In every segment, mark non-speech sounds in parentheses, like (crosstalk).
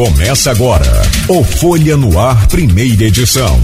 Começa agora o Folha no Ar, primeira edição.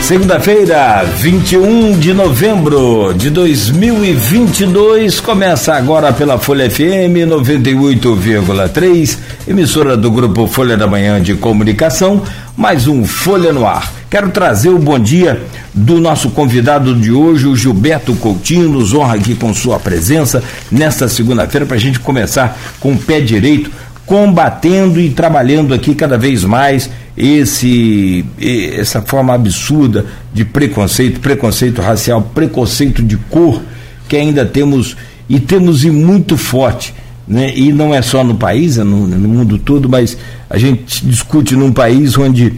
Segunda-feira, 21 de novembro de 2022, começa agora pela Folha FM 98,3, emissora do grupo Folha da Manhã de Comunicação, mais um Folha no Ar. Quero trazer o bom dia do nosso convidado de hoje, o Gilberto Coutinho, nos honra aqui com sua presença nesta segunda-feira para a gente começar com o pé direito, combatendo e trabalhando aqui cada vez mais esse essa forma absurda de preconceito, preconceito racial, preconceito de cor que ainda temos e temos e muito forte, né? E não é só no país, é no, no mundo todo, mas a gente discute num país onde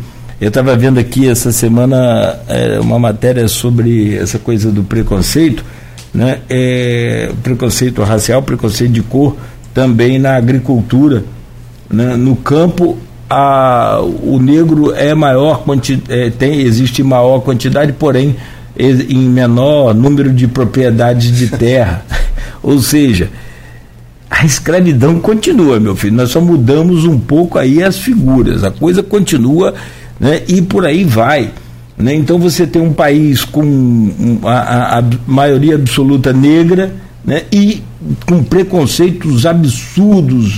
eu estava vendo aqui essa semana é, uma matéria sobre essa coisa do preconceito, né? É, preconceito racial, preconceito de cor, também na agricultura, né? no campo a, o negro é maior é, tem existe maior quantidade, porém em menor número de propriedades de terra. (laughs) Ou seja, a escravidão continua, meu filho. Nós só mudamos um pouco aí as figuras. A coisa continua, né? E por aí vai. Né? Então você tem um país com a, a, a maioria absoluta negra, né? E com preconceitos absurdos,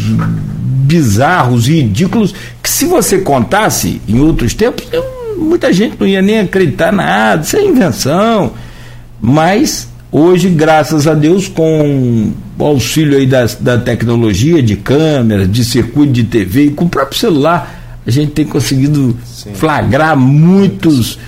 bizarros e ridículos que se você contasse em outros tempos, muita gente não ia nem acreditar nada, isso é invenção. Mas hoje, graças a Deus, com o auxílio aí da, da tecnologia, de câmeras, de circuito de TV e com o próprio celular, a gente tem conseguido Sim. flagrar muitos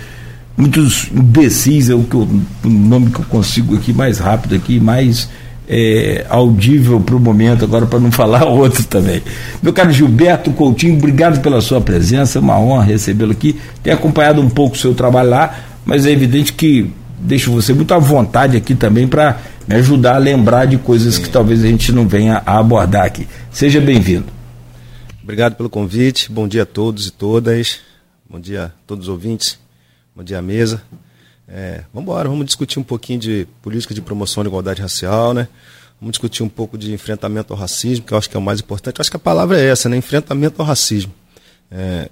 muitos imbecis, é o, que eu, o nome que eu consigo aqui mais rápido aqui, mais é, audível para o momento, agora para não falar (laughs) outro também. Meu caro Gilberto Coutinho, obrigado pela sua presença, é uma honra recebê-lo aqui. Tenho acompanhado um pouco o seu trabalho lá, mas é evidente que deixo você muito à vontade aqui também para me ajudar a lembrar de coisas Sim. que talvez a gente não venha a abordar aqui. Seja bem-vindo. Obrigado pelo convite, bom dia a todos e todas, bom dia a todos os ouvintes, bom dia à mesa. É, vamos embora, vamos discutir um pouquinho de política de promoção da igualdade racial, né? Vamos discutir um pouco de enfrentamento ao racismo, que eu acho que é o mais importante. Eu acho que a palavra é essa, né? Enfrentamento ao racismo. É,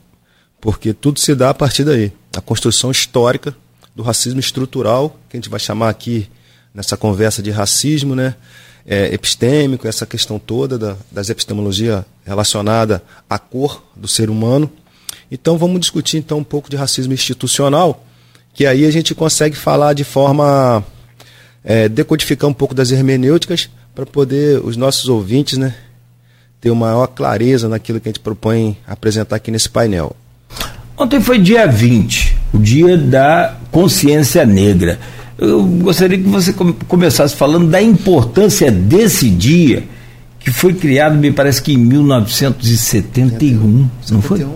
porque tudo se dá a partir daí. A construção histórica do racismo estrutural, que a gente vai chamar aqui nessa conversa de racismo, né? É, epistêmico, essa questão toda da, das epistemologia relacionada à cor do ser humano. Então vamos discutir então um pouco de racismo institucional, que aí a gente consegue falar de forma. É, decodificar um pouco das hermenêuticas para poder os nossos ouvintes né, ter uma maior clareza naquilo que a gente propõe apresentar aqui nesse painel. Ontem foi dia 20, o dia da consciência negra. Eu gostaria que você começasse falando da importância desse dia, que foi criado, me parece que em 1971, 71. não foi?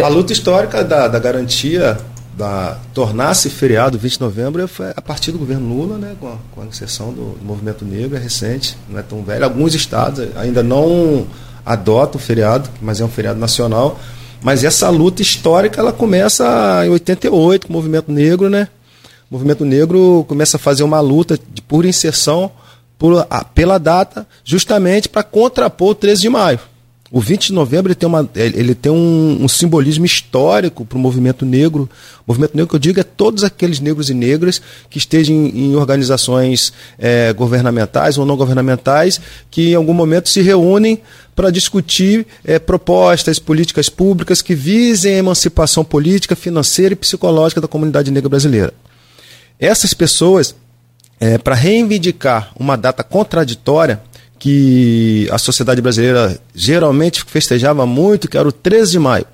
A luta histórica da, da garantia da tornar-se feriado 20 de novembro foi a partir do governo Lula, né, com, a, com a inserção do, do, movimento negro, é recente, não é tão velho. Alguns estados ainda não adotam o feriado, mas é um feriado nacional. Mas essa luta histórica ela começa em 88 com o movimento negro, né? O movimento negro começa a fazer uma luta de pura inserção por, a, pela data, justamente para contrapor o 13 de maio. O 20 de novembro ele tem, uma, ele tem um, um simbolismo histórico para o movimento negro. O movimento negro que eu digo é todos aqueles negros e negras que estejam em, em organizações é, governamentais ou não governamentais que em algum momento se reúnem para discutir é, propostas, políticas públicas que visem a emancipação política, financeira e psicológica da comunidade negra brasileira. Essas pessoas, é, para reivindicar uma data contraditória, que a sociedade brasileira geralmente festejava muito, que era o 13 de maio.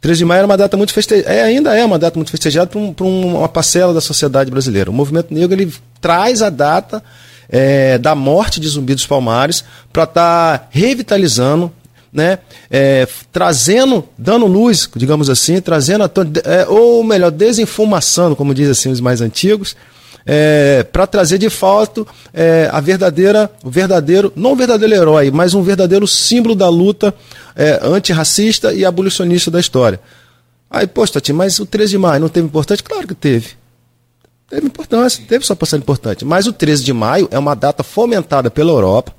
13 de maio era uma data muito festejada, é, ainda é uma data muito festejada para um, uma parcela da sociedade brasileira. O movimento negro ele traz a data é, da morte de Zumbi dos Palmares para estar tá revitalizando, né, é, trazendo, dando luz, digamos assim, trazendo, a, é, ou melhor, desinfumaçando, como dizem assim os mais antigos, é, para trazer de fato é, a verdadeira, o verdadeiro, não o verdadeiro herói, mas um verdadeiro símbolo da luta é, antirracista e abolicionista da história. Aí, poxa, Tati, mas o 13 de maio não teve importância? Claro que teve. Teve importância, teve sua passagem importante. Mas o 13 de maio é uma data fomentada pela Europa.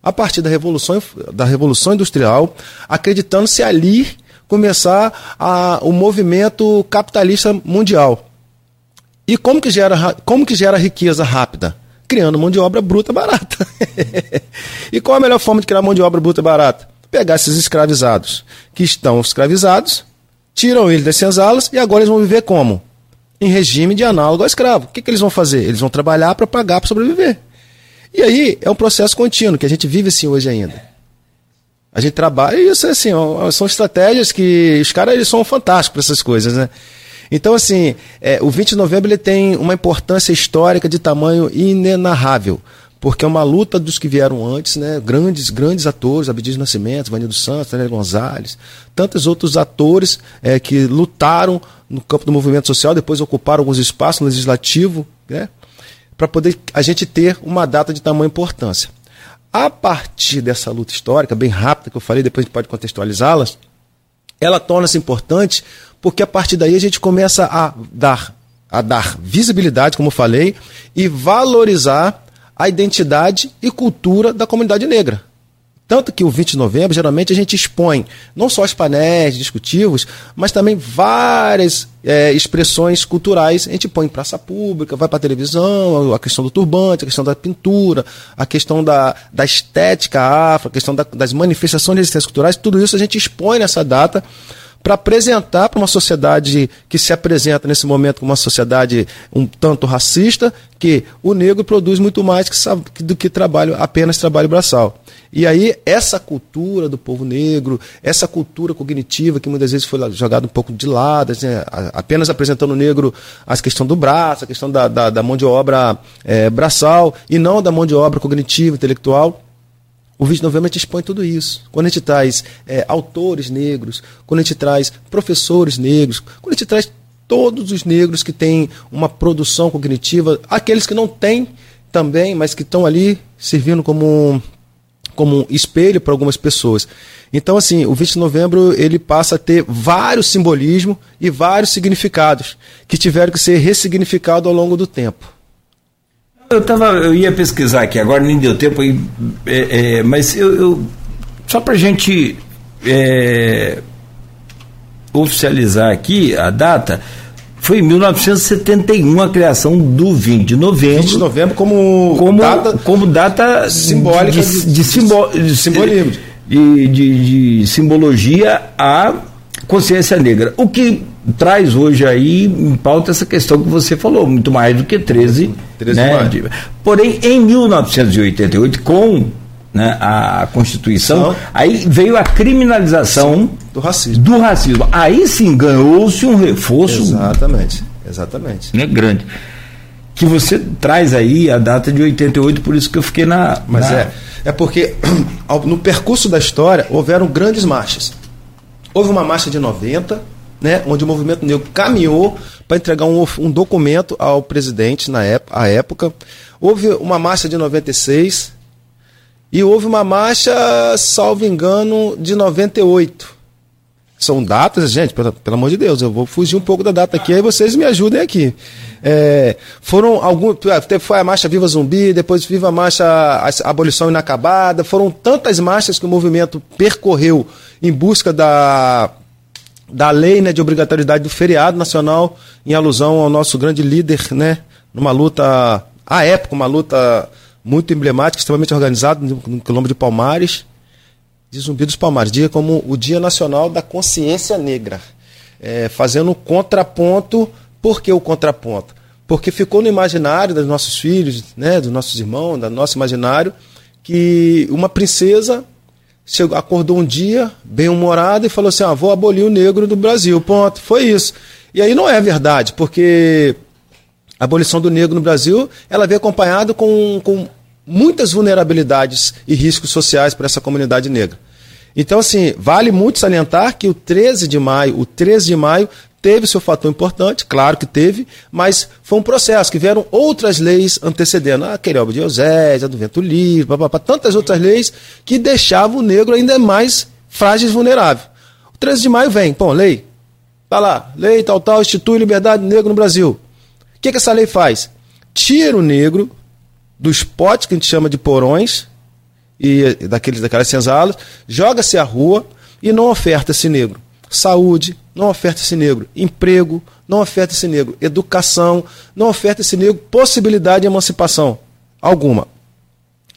a partir da Revolução, da Revolução Industrial, acreditando-se ali começar a, o movimento capitalista mundial. E como que gera, como que gera riqueza rápida? Criando mão de obra bruta barata. (laughs) e qual a melhor forma de criar mão de obra bruta barata? Pegar esses escravizados que estão escravizados, tiram eles das senzalas e agora eles vão viver como? Em regime de análogo ao escravo. O que, que eles vão fazer? Eles vão trabalhar para pagar para sobreviver. E aí é um processo contínuo que a gente vive assim hoje ainda. A gente trabalha e isso é assim, são estratégias que os caras eles são fantásticos para essas coisas, né? Então, assim, é, o 20 de novembro ele tem uma importância histórica de tamanho inenarrável, porque é uma luta dos que vieram antes, né? Grandes, grandes atores, Abdias Nascimento, Vanildo Santos, Daniel Gonzalez, tantos outros atores é, que lutaram no campo do movimento social, depois ocuparam alguns espaços no legislativo, né? para poder a gente ter uma data de tamanha importância. A partir dessa luta histórica, bem rápida, que eu falei, depois a gente pode contextualizá-las, ela torna-se importante porque a partir daí a gente começa a dar, a dar visibilidade, como falei, e valorizar a identidade e cultura da comunidade negra. Tanto que o 20 de novembro, geralmente, a gente expõe não só os painéis discutivos, mas também várias é, expressões culturais. A gente põe em praça pública, vai para a televisão, a questão do turbante, a questão da pintura, a questão da, da estética afro, a questão da, das manifestações de resistências culturais, tudo isso a gente expõe nessa data para apresentar para uma sociedade que se apresenta nesse momento como uma sociedade um tanto racista, que o negro produz muito mais que, do que trabalho, apenas trabalho braçal. E aí, essa cultura do povo negro, essa cultura cognitiva que muitas vezes foi jogada um pouco de lado, assim, apenas apresentando o negro a questão do braço, a questão da, da, da mão de obra é, braçal, e não da mão de obra cognitiva, intelectual. O 20 de novembro a gente expõe tudo isso. Quando a gente traz é, autores negros, quando a gente traz professores negros, quando a gente traz todos os negros que têm uma produção cognitiva, aqueles que não têm também, mas que estão ali servindo como como um espelho para algumas pessoas. Então, assim, o 20 de novembro ele passa a ter vários simbolismos e vários significados que tiveram que ser ressignificados ao longo do tempo. Eu, tava, eu ia pesquisar aqui, agora nem deu tempo, é, é, mas eu, eu só para a gente é, oficializar aqui a data, foi em 1971 a criação do 20 de novembro. 20 de novembro como, como data, como data simbólica de, de, de, simbo, de simbolismo. De, de, de simbologia à consciência negra. O que traz hoje aí em pauta essa questão que você falou, muito mais do que 13. 13 né? Porém, em 1988, com né, a Constituição, Não. aí veio a criminalização do racismo. do racismo. Aí sim ganhou-se um reforço. Exatamente, exatamente. Né, grande. Que você traz aí a data de 88, por isso que eu fiquei na. Mas na... é. É porque (clears throat) no percurso da história houveram grandes marchas. Houve uma marcha de 90, né, onde o movimento negro caminhou para entregar um, um, documento ao presidente na época, à época. Houve uma marcha de 96, e houve uma marcha, salvo engano, de 98. São datas, gente, pelo, pelo amor de Deus, eu vou fugir um pouco da data aqui, aí vocês me ajudem aqui. É, foram alguns. Foi a marcha Viva Zumbi, depois Viva a Marcha Abolição Inacabada. Foram tantas marchas que o movimento percorreu em busca da, da lei né, de obrigatoriedade do feriado nacional, em alusão ao nosso grande líder, né, numa luta, à época, uma luta muito emblemático, extremamente organizado no, quilombo de Palmares, de Zumbi dos Palmares, dia como o Dia Nacional da Consciência Negra, é, fazendo contraponto. Por que o contraponto? Porque ficou no imaginário dos nossos filhos, né, dos nossos irmãos, do nosso imaginário, que uma princesa chegou, acordou um dia, bem-humorada, e falou assim: ah, vou abolir o negro do Brasil. Ponto. Foi isso. E aí não é verdade, porque a abolição do negro no Brasil ela vem acompanhada com, com muitas vulnerabilidades e riscos sociais para essa comunidade negra. Então, assim, vale muito salientar que o 13 de maio, o 13 de maio, teve seu fator importante, claro que teve, mas foi um processo que vieram outras leis antecedendo, a Querelba de Eusés, a do Vento Livre, papapá, tantas outras leis que deixavam o negro ainda mais frágil e vulnerável. O 13 de maio vem, pô, lei, tá lá, lei tal, tal, institui liberdade negro no Brasil. O que, que essa lei faz? Tira o negro dos potes que a gente chama de porões e daqueles, daquelas senzalas, joga-se à rua e não oferta esse negro saúde, não oferta esse negro emprego, não oferta esse negro educação, não oferta esse negro possibilidade de emancipação alguma.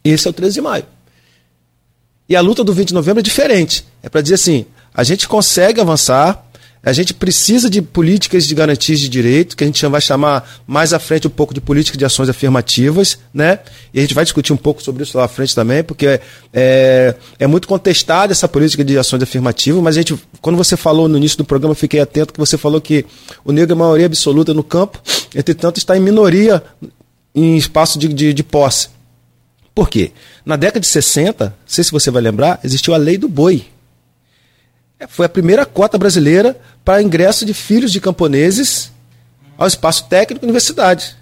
Esse é o 13 de maio. E a luta do 20 de novembro é diferente. É para dizer assim: a gente consegue avançar, a gente precisa de políticas de garantias de direito, que a gente vai chamar mais à frente um pouco de política de ações afirmativas, né? E a gente vai discutir um pouco sobre isso lá à frente também, porque é, é muito contestada essa política de ações afirmativas, mas a gente, quando você falou no início do programa, eu fiquei atento que você falou que o negro é maioria absoluta no campo, entretanto está em minoria em espaço de, de, de posse. Por quê? Na década de 60, não sei se você vai lembrar, existiu a lei do boi. É, foi a primeira cota brasileira para ingresso de filhos de camponeses ao espaço técnico da universidade.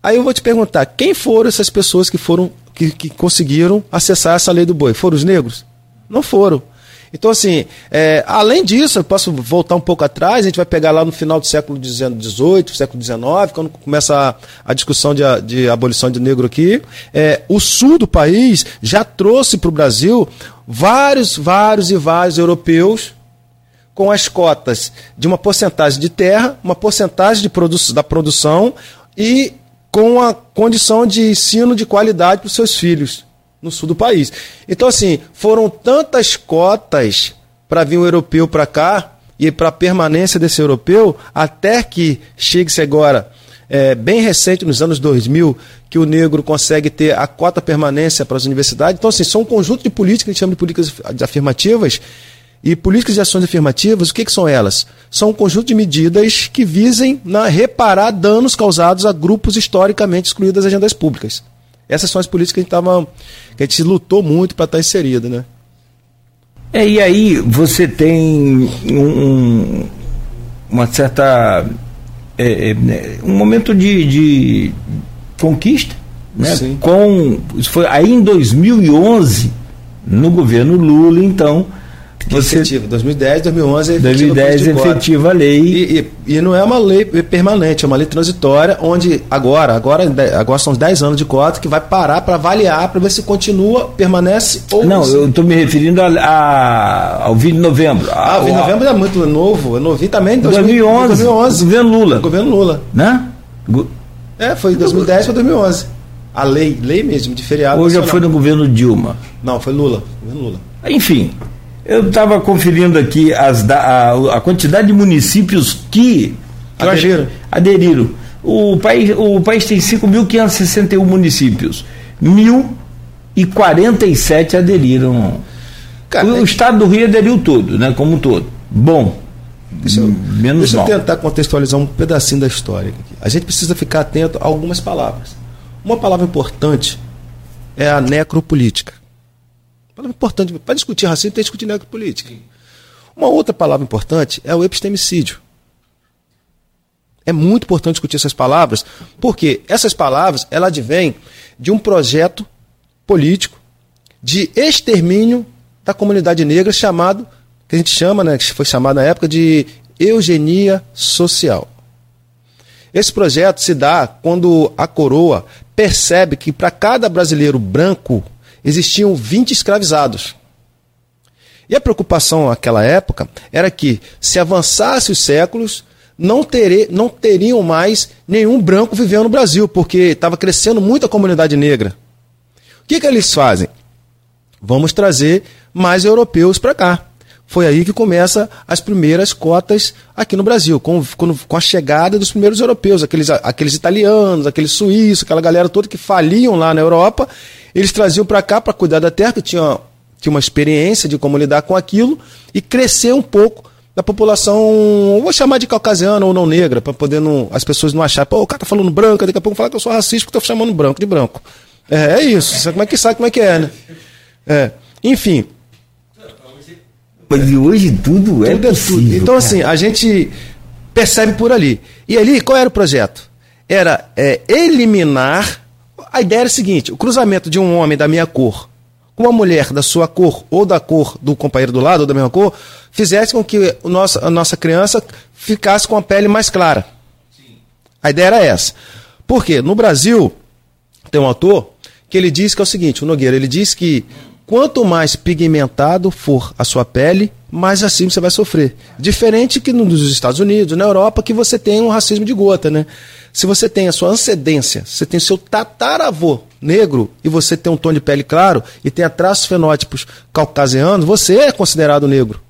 Aí eu vou te perguntar, quem foram essas pessoas que foram que, que conseguiram acessar essa lei do boi? Foram os negros? Não foram. Então, assim, é, além disso, eu posso voltar um pouco atrás, a gente vai pegar lá no final do século XVIII, século XIX, quando começa a, a discussão de, de, abolição de negro aqui. É, o sul do país já trouxe para o Brasil vários, vários e vários europeus com as cotas de uma porcentagem de terra, uma porcentagem de produ da produção e com a condição de ensino de qualidade para os seus filhos no sul do país. Então, assim, foram tantas cotas para vir um europeu para cá e para a permanência desse europeu, até que chegue-se agora, é, bem recente, nos anos 2000, que o negro consegue ter a cota permanência para as universidades. Então, assim, são um conjunto de políticas que a gente chama de políticas afirmativas. E políticas de ações afirmativas, o que, que são elas? São um conjunto de medidas que visem na, reparar danos causados a grupos historicamente excluídos das agendas públicas. Essas são as políticas que a gente, tava, que a gente lutou muito para estar tá inserido, né? É, e aí você tem um, uma certa. É, é, né, um momento de, de conquista, né? Sim. Com, foi aí em 2011, no governo Lula, então você, efetiva. 2010, 2011 2010 efetiva a lei. E, e, e, não é uma lei permanente, é uma lei transitória, onde agora, agora, agora são 10 anos de cota que vai parar para avaliar, para ver se continua, permanece ou não. Não, eu estou me referindo a, a, ao 20 de novembro. Ah, o 20 de novembro é muito novo, é novinho também. 2011, 2011. Governo Lula. Governo Lula. Né? É, foi 2010 para 2011. A lei, lei mesmo, de feriado. Ou já foi no governo Dilma? Não, foi Lula. Governo Lula. Enfim, eu estava conferindo aqui as, a, a, quantidade de municípios que aderiram. aderiram. O país, o país tem 5.561 municípios. 1.047 aderiram. Cara, o, é... o, estado do Rio aderiu todo, né? Como um todo. Bom. Deixa eu, menos deixa eu tentar contextualizar um pedacinho da história. Aqui. A gente precisa ficar atento a algumas palavras. Uma palavra importante é a necropolítica. Palavra importante. Para discutir racismo, tem que discutir necropolítica. Uma outra palavra importante é o epistemicídio. É muito importante discutir essas palavras, porque essas palavras ela advêm de um projeto político de extermínio da comunidade negra chamado, que a gente chama, né, que foi chamado na época de eugenia social. Esse projeto se dá quando a coroa percebe que para cada brasileiro branco existiam 20 escravizados. E a preocupação naquela época era que, se avançasse os séculos, não, tere, não teriam mais nenhum branco vivendo no Brasil, porque estava crescendo muito a comunidade negra. O que, que eles fazem? Vamos trazer mais europeus para cá. Foi aí que começa as primeiras cotas aqui no Brasil, com, com, a chegada dos primeiros europeus, aqueles, aqueles italianos, aqueles suíços, aquela galera toda que faliam lá na Europa eles traziam para cá para cuidar da terra, que tinha, tinha uma experiência de como lidar com aquilo, e crescer um pouco da população, vou chamar de caucasiana ou não negra, para poder não, as pessoas não acharem, pô, o cara tá falando branco, daqui a pouco falar que eu sou racista porque tô chamando branco de branco. É, é isso, sabe como é que sabe como é que é, né? É. Enfim. Mas hoje tudo é, tudo é possível, tudo. Então, cara. assim, a gente percebe por ali. E ali, qual era o projeto? Era é, eliminar a ideia era a seguinte: o cruzamento de um homem da minha cor com uma mulher da sua cor ou da cor do companheiro do lado ou da mesma cor fizesse com que o nosso, a nossa criança ficasse com a pele mais clara. Sim. A ideia era essa. Por quê? No Brasil, tem um autor que ele diz que é o seguinte, o Nogueira, ele diz que quanto mais pigmentado for a sua pele, mais racismo você vai sofrer. Diferente que nos Estados Unidos, na Europa, que você tem um racismo de gota, né? Se você tem a sua antecedência, você tem o seu tataravô negro e você tem um tom de pele claro e tem traços fenótipos caucasianos, você é considerado negro.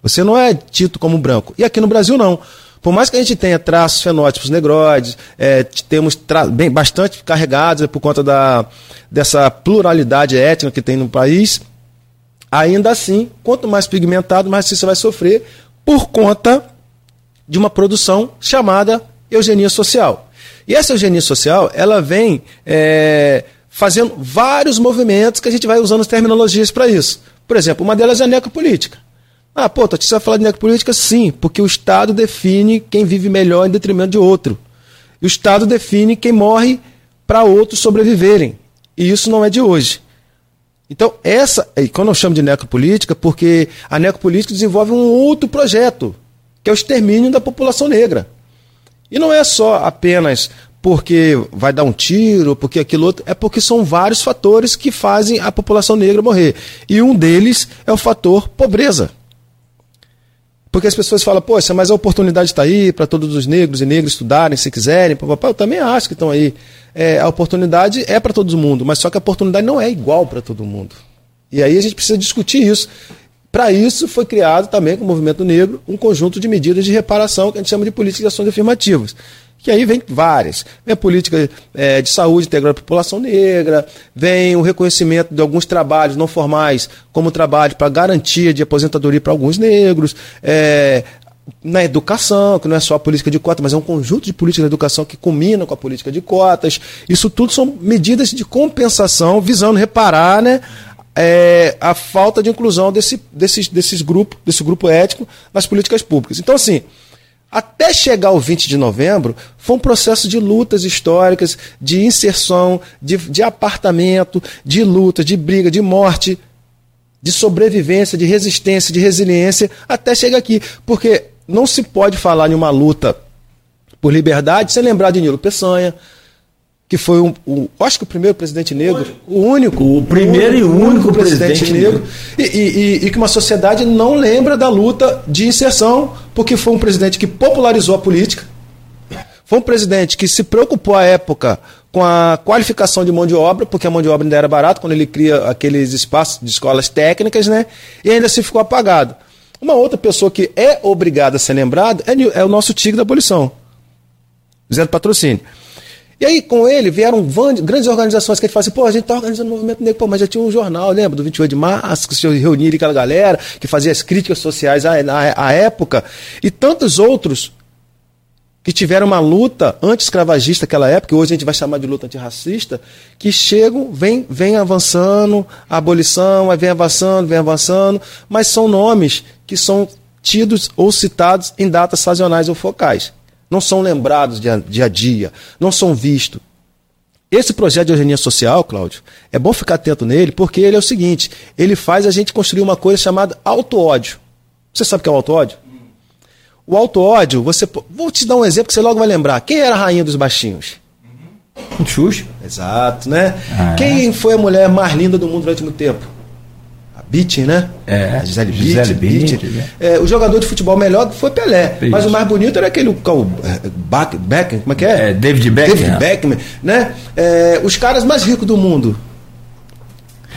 Você não é dito como branco. E aqui no Brasil não. Por mais que a gente tenha traços fenótipos negroides, é, temos bem, bastante carregados é, por conta da, dessa pluralidade étnica que tem no país, ainda assim, quanto mais pigmentado, mais você vai sofrer por conta de uma produção chamada eugenia social. E essa eugenia social, ela vem é, fazendo vários movimentos que a gente vai usando as terminologias para isso. Por exemplo, uma delas é a necropolítica. Ah, pô, você vai falar de necropolítica? Sim, porque o Estado define quem vive melhor em detrimento de outro. E o Estado define quem morre para outros sobreviverem. E isso não é de hoje. Então, essa, e quando eu chamo de necropolítica, porque a necropolítica desenvolve um outro projeto, que é o extermínio da população negra. E não é só apenas porque vai dar um tiro, porque aquilo outro, é porque são vários fatores que fazem a população negra morrer. E um deles é o fator pobreza. Porque as pessoas falam, poxa, mas a oportunidade está aí para todos os negros e negras estudarem se quiserem. Eu também acho que estão aí. É, a oportunidade é para todo mundo, mas só que a oportunidade não é igual para todo mundo. E aí a gente precisa discutir isso. Para isso foi criado também com o movimento negro um conjunto de medidas de reparação que a gente chama de políticas de ações afirmativas. Que aí vem várias. Vem a política é, de saúde integral da população negra, vem o reconhecimento de alguns trabalhos não formais, como trabalho para garantia de aposentadoria para alguns negros, é, na educação, que não é só a política de cotas, mas é um conjunto de políticas de educação que combina com a política de cotas. Isso tudo são medidas de compensação visando reparar né, é, a falta de inclusão desse, desses, desses grupo, desse grupo ético nas políticas públicas. Então, assim, até chegar ao 20 de novembro, foi um processo de lutas históricas, de inserção, de, de apartamento, de luta, de briga, de morte, de sobrevivência, de resistência, de resiliência, até chegar aqui. Porque não se pode falar em uma luta por liberdade sem lembrar de Nilo Peçanha, que foi um, um, acho que o primeiro presidente negro, o único, o primeiro o único, e único, único presidente, presidente, negro, E, e, e, que uma sociedade não lembra da luta de inserção, porque foi um presidente que popularizou a política, foi um presidente que se preocupou à época com a qualificação de mão de obra, porque a mão de obra ainda era barata quando ele cria aqueles espaços de escolas técnicas, né? E ainda se ficou apagado. Uma outra pessoa que é obrigada a ser lembrada é, é o nosso tigre da abolição, Zé do Patrocínio. E aí, com ele, vieram grandes organizações que ele fala assim, pô, a gente está organizando o movimento negro, pô, mas já tinha um jornal, lembra, do 28 de março, que se reunia aquela galera, que fazia as críticas sociais à, à, à época, e tantos outros que tiveram uma luta anti-escravagista naquela época, que hoje a gente vai chamar de luta antirracista, que chegam, vem, vem avançando, a abolição, vem avançando, vem avançando, mas são nomes que são tidos ou citados em datas sazonais ou focais não são lembrados dia a dia, não são vistos. Esse projeto de eugenia social, Cláudio, é bom ficar atento nele, porque ele é o seguinte: ele faz a gente construir uma coisa chamada auto-ódio. Você sabe o que é o auto-ódio? O auto-ódio, você. Vou te dar um exemplo que você logo vai lembrar. Quem era a rainha dos baixinhos? Xuxa. Exato, né? Ah, é. Quem foi a mulher mais linda do mundo durante muito tempo? Beat, né? É, a Gisele Beat. Né? É, o jogador de futebol melhor foi Pelé. Mas o mais bonito era aquele. O, Back, Beckham, como é que é? é David Beckham. David Beckham, né? É, os caras mais ricos do mundo.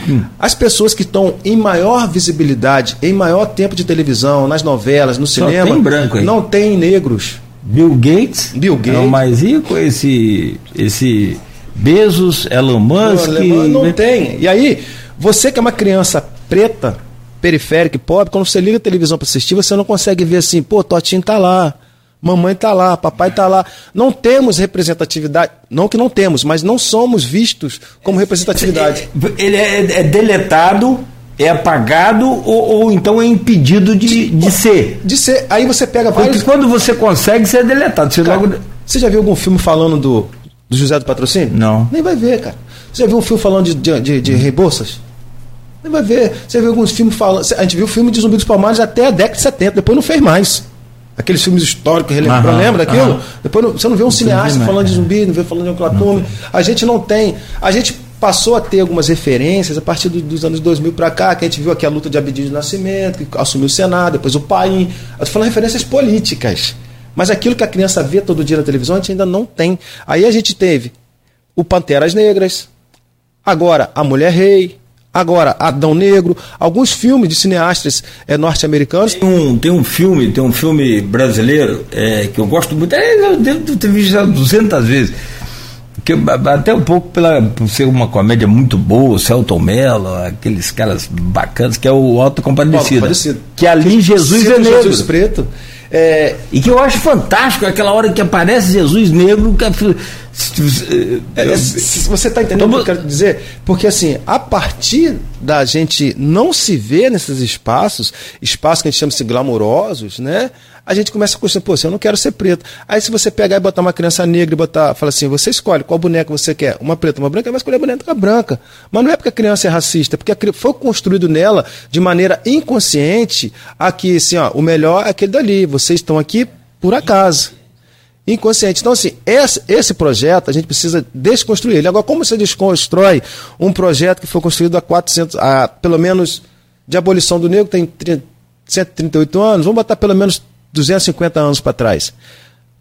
Hum. As pessoas que estão em maior visibilidade, em maior tempo de televisão, nas novelas, no Só cinema, tem branco aí. não tem negros. Bill Gates, Bill Gates. é o mais rico, esse, esse Bezos, Elon Musk. Não, não né? tem. E aí, você que é uma criança preta, periférica e pobre, quando você liga a televisão para assistir, você não consegue ver assim, pô, Totinho tá lá, mamãe tá lá, papai tá lá. Não temos representatividade, não que não temos, mas não somos vistos como representatividade. (laughs) Ele é, é deletado, é apagado ou, ou, então é impedido de, de ser. De ser. Aí você pega vários... Porque quando você consegue, você é deletado. Você, cara, logo... você já viu algum filme falando do, do José do Patrocínio? Não. Nem vai ver, cara. Você já viu um filme falando de, de, de, de Rebouças? Você vai ver, você vê alguns filmes falando. A gente viu o filme de Zumbi dos Palmares até a década de 70, depois não fez mais. Aqueles filmes históricos, relembra, lembra daquilo? Depois não, você não vê um cineasta falando de zumbi, não vê falando de um clatume. A gente não tem. A gente passou a ter algumas referências a partir do, dos anos 2000 para cá, que a gente viu aqui a luta de Abdias de Nascimento, que assumiu o Senado, depois o Paim. Eu tô falando referências políticas. Mas aquilo que a criança vê todo dia na televisão, a gente ainda não tem. Aí a gente teve o Panteras Negras, agora a Mulher Rei, agora Adão Negro, alguns filmes de cineastas é, norte-americanos. Tem um, tem um filme, tem um filme brasileiro é, que eu gosto muito, é, eu devo ter visto já 200 vezes que até um pouco pela, por ser uma comédia muito boa, o Celton Mello, aqueles caras bacanas, que é o Alto Compadecido. Que ali Jesus Cito é negro. Jesus preto. É, e que eu acho fantástico aquela hora que aparece Jesus negro. Que, é, é, você está entendendo o que eu quero dizer? Porque assim, a partir da gente não se ver nesses espaços, espaços que a gente chama de glamourosos, né? a gente começa a questionar, pô, eu não quero ser preto. Aí se você pegar e botar uma criança negra e botar, fala assim, você escolhe qual boneca você quer, uma preta, uma branca, vai escolher a boneca branca. Mas não é porque a criança é racista, é porque foi construído nela de maneira inconsciente aqui, assim, ó, o melhor é aquele dali, vocês estão aqui por acaso. Inconsciente. Então, assim, esse, esse projeto a gente precisa desconstruir ele. Agora, como você desconstrói um projeto que foi construído há 400, há, pelo menos, de abolição do negro, tem 30, 138 anos, vamos botar pelo menos 250 anos para trás.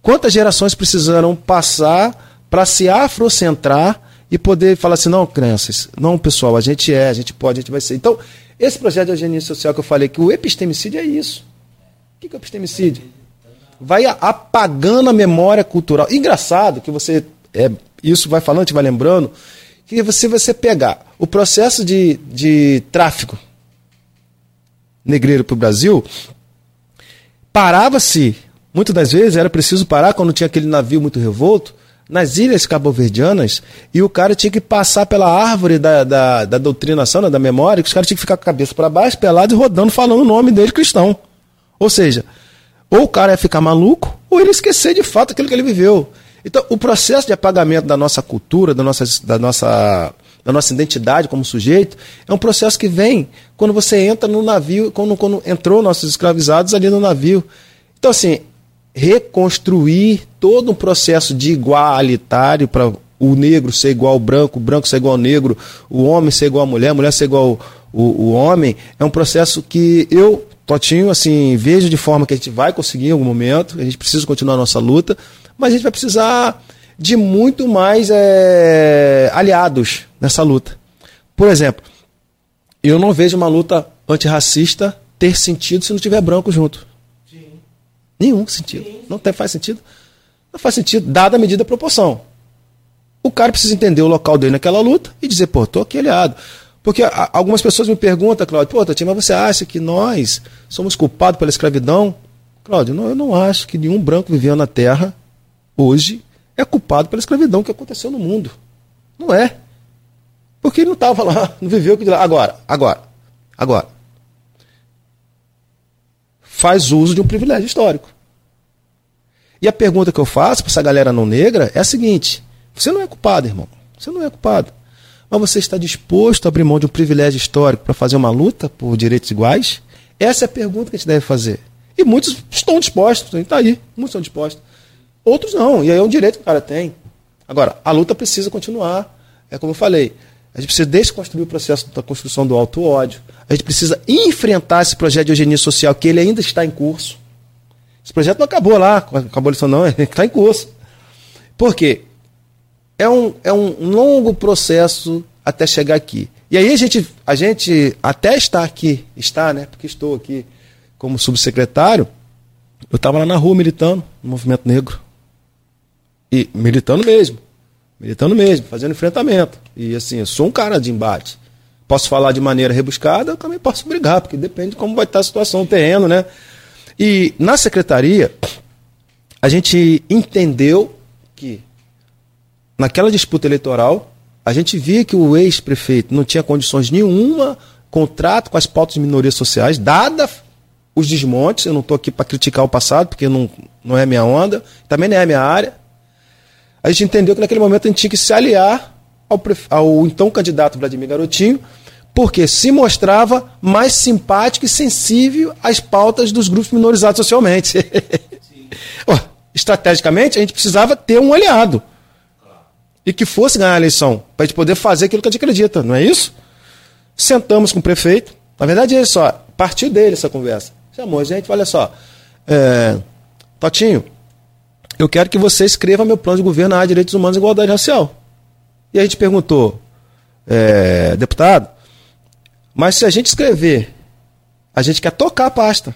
Quantas gerações precisaram passar para se afrocentrar e poder falar assim, não, crianças, não, pessoal, a gente é, a gente pode, a gente vai ser. Então, esse projeto de eugenia social que eu falei, que o epistemicídio é isso. O que é o epistemicídio? Vai apagando a memória cultural. Engraçado que você, é, isso vai falando, te vai lembrando, que você, você pegar o processo de, de tráfico negreiro para o Brasil, parava-se, muitas das vezes era preciso parar quando tinha aquele navio muito revolto, nas ilhas caboverdianas, e o cara tinha que passar pela árvore da, da, da doutrinação, né, da memória, que os caras tinham que ficar com a cabeça para baixo, pelado e rodando, falando o nome dele cristão. Ou seja, ou o cara ia ficar maluco, ou ele esquecer de fato aquilo que ele viveu. Então, o processo de apagamento da nossa cultura, da nossa, da nossa, da nossa identidade como sujeito, é um processo que vem quando você entra no navio, quando, quando entrou nossos escravizados ali no navio. Então, assim, reconstruir todo um processo de igualitário para o negro ser igual ao branco, o branco ser igual ao negro, o homem ser igual à mulher, a mulher ser igual ao o, o homem, é um processo que eu, Totinho, assim, vejo de forma que a gente vai conseguir em algum momento, a gente precisa continuar a nossa luta, mas a gente vai precisar de muito mais é, aliados nessa luta. Por exemplo, eu não vejo uma luta antirracista ter sentido se não tiver branco junto. Sim. Nenhum sentido. Sim. Não tem, faz sentido. Não faz sentido, dada a medida da proporção. O cara precisa entender o local dele naquela luta e dizer, pô, tô aqui aliado. Porque algumas pessoas me perguntam, Cláudio, pô, mas você acha que nós somos culpados pela escravidão? Cláudio, não, eu não acho que nenhum branco vivendo na Terra hoje é culpado pela escravidão que aconteceu no mundo. Não é. Porque ele não estava lá, (laughs) não viveu aquilo lá. Agora, agora, agora. Faz uso de um privilégio histórico. E a pergunta que eu faço para essa galera não negra é a seguinte: você não é culpado, irmão. Você não é culpado. Mas você está disposto a abrir mão de um privilégio histórico para fazer uma luta por direitos iguais? Essa é a pergunta que a gente deve fazer. E muitos estão dispostos, está aí, muitos estão dispostos. Outros não, e aí é um direito que o cara tem. Agora, a luta precisa continuar. É como eu falei, a gente precisa desconstruir o processo da construção do auto-ódio. A gente precisa enfrentar esse projeto de eugenia social, que ele ainda está em curso. Esse projeto não acabou lá, com a abolição não, (laughs) ele está em curso. Por quê? É um, é um longo processo até chegar aqui. E aí a gente, a gente até está aqui, está, né? Porque estou aqui como subsecretário, eu estava lá na rua militando no movimento negro. E militando mesmo. Militando mesmo, fazendo enfrentamento. E assim, eu sou um cara de embate. Posso falar de maneira rebuscada, eu também posso brigar, porque depende de como vai estar a situação, o terreno, né? E na secretaria, a gente entendeu que naquela disputa eleitoral, a gente via que o ex-prefeito não tinha condições nenhuma, contrato com as pautas de minorias sociais, dada os desmontes, eu não estou aqui para criticar o passado, porque não, não é minha onda, também não é minha área, a gente entendeu que naquele momento a gente tinha que se aliar ao, ao então candidato Vladimir Garotinho, porque se mostrava mais simpático e sensível às pautas dos grupos minorizados socialmente. (laughs) estrategicamente, a gente precisava ter um aliado. E que fosse ganhar a eleição, para a gente poder fazer aquilo que a gente acredita, não é isso? Sentamos com o prefeito, na verdade é só, partiu dele essa conversa. Chamou a gente, olha só, é, Totinho, eu quero que você escreva meu plano de governo na área de direitos humanos e igualdade racial. E a gente perguntou, é, deputado, mas se a gente escrever, a gente quer tocar a pasta.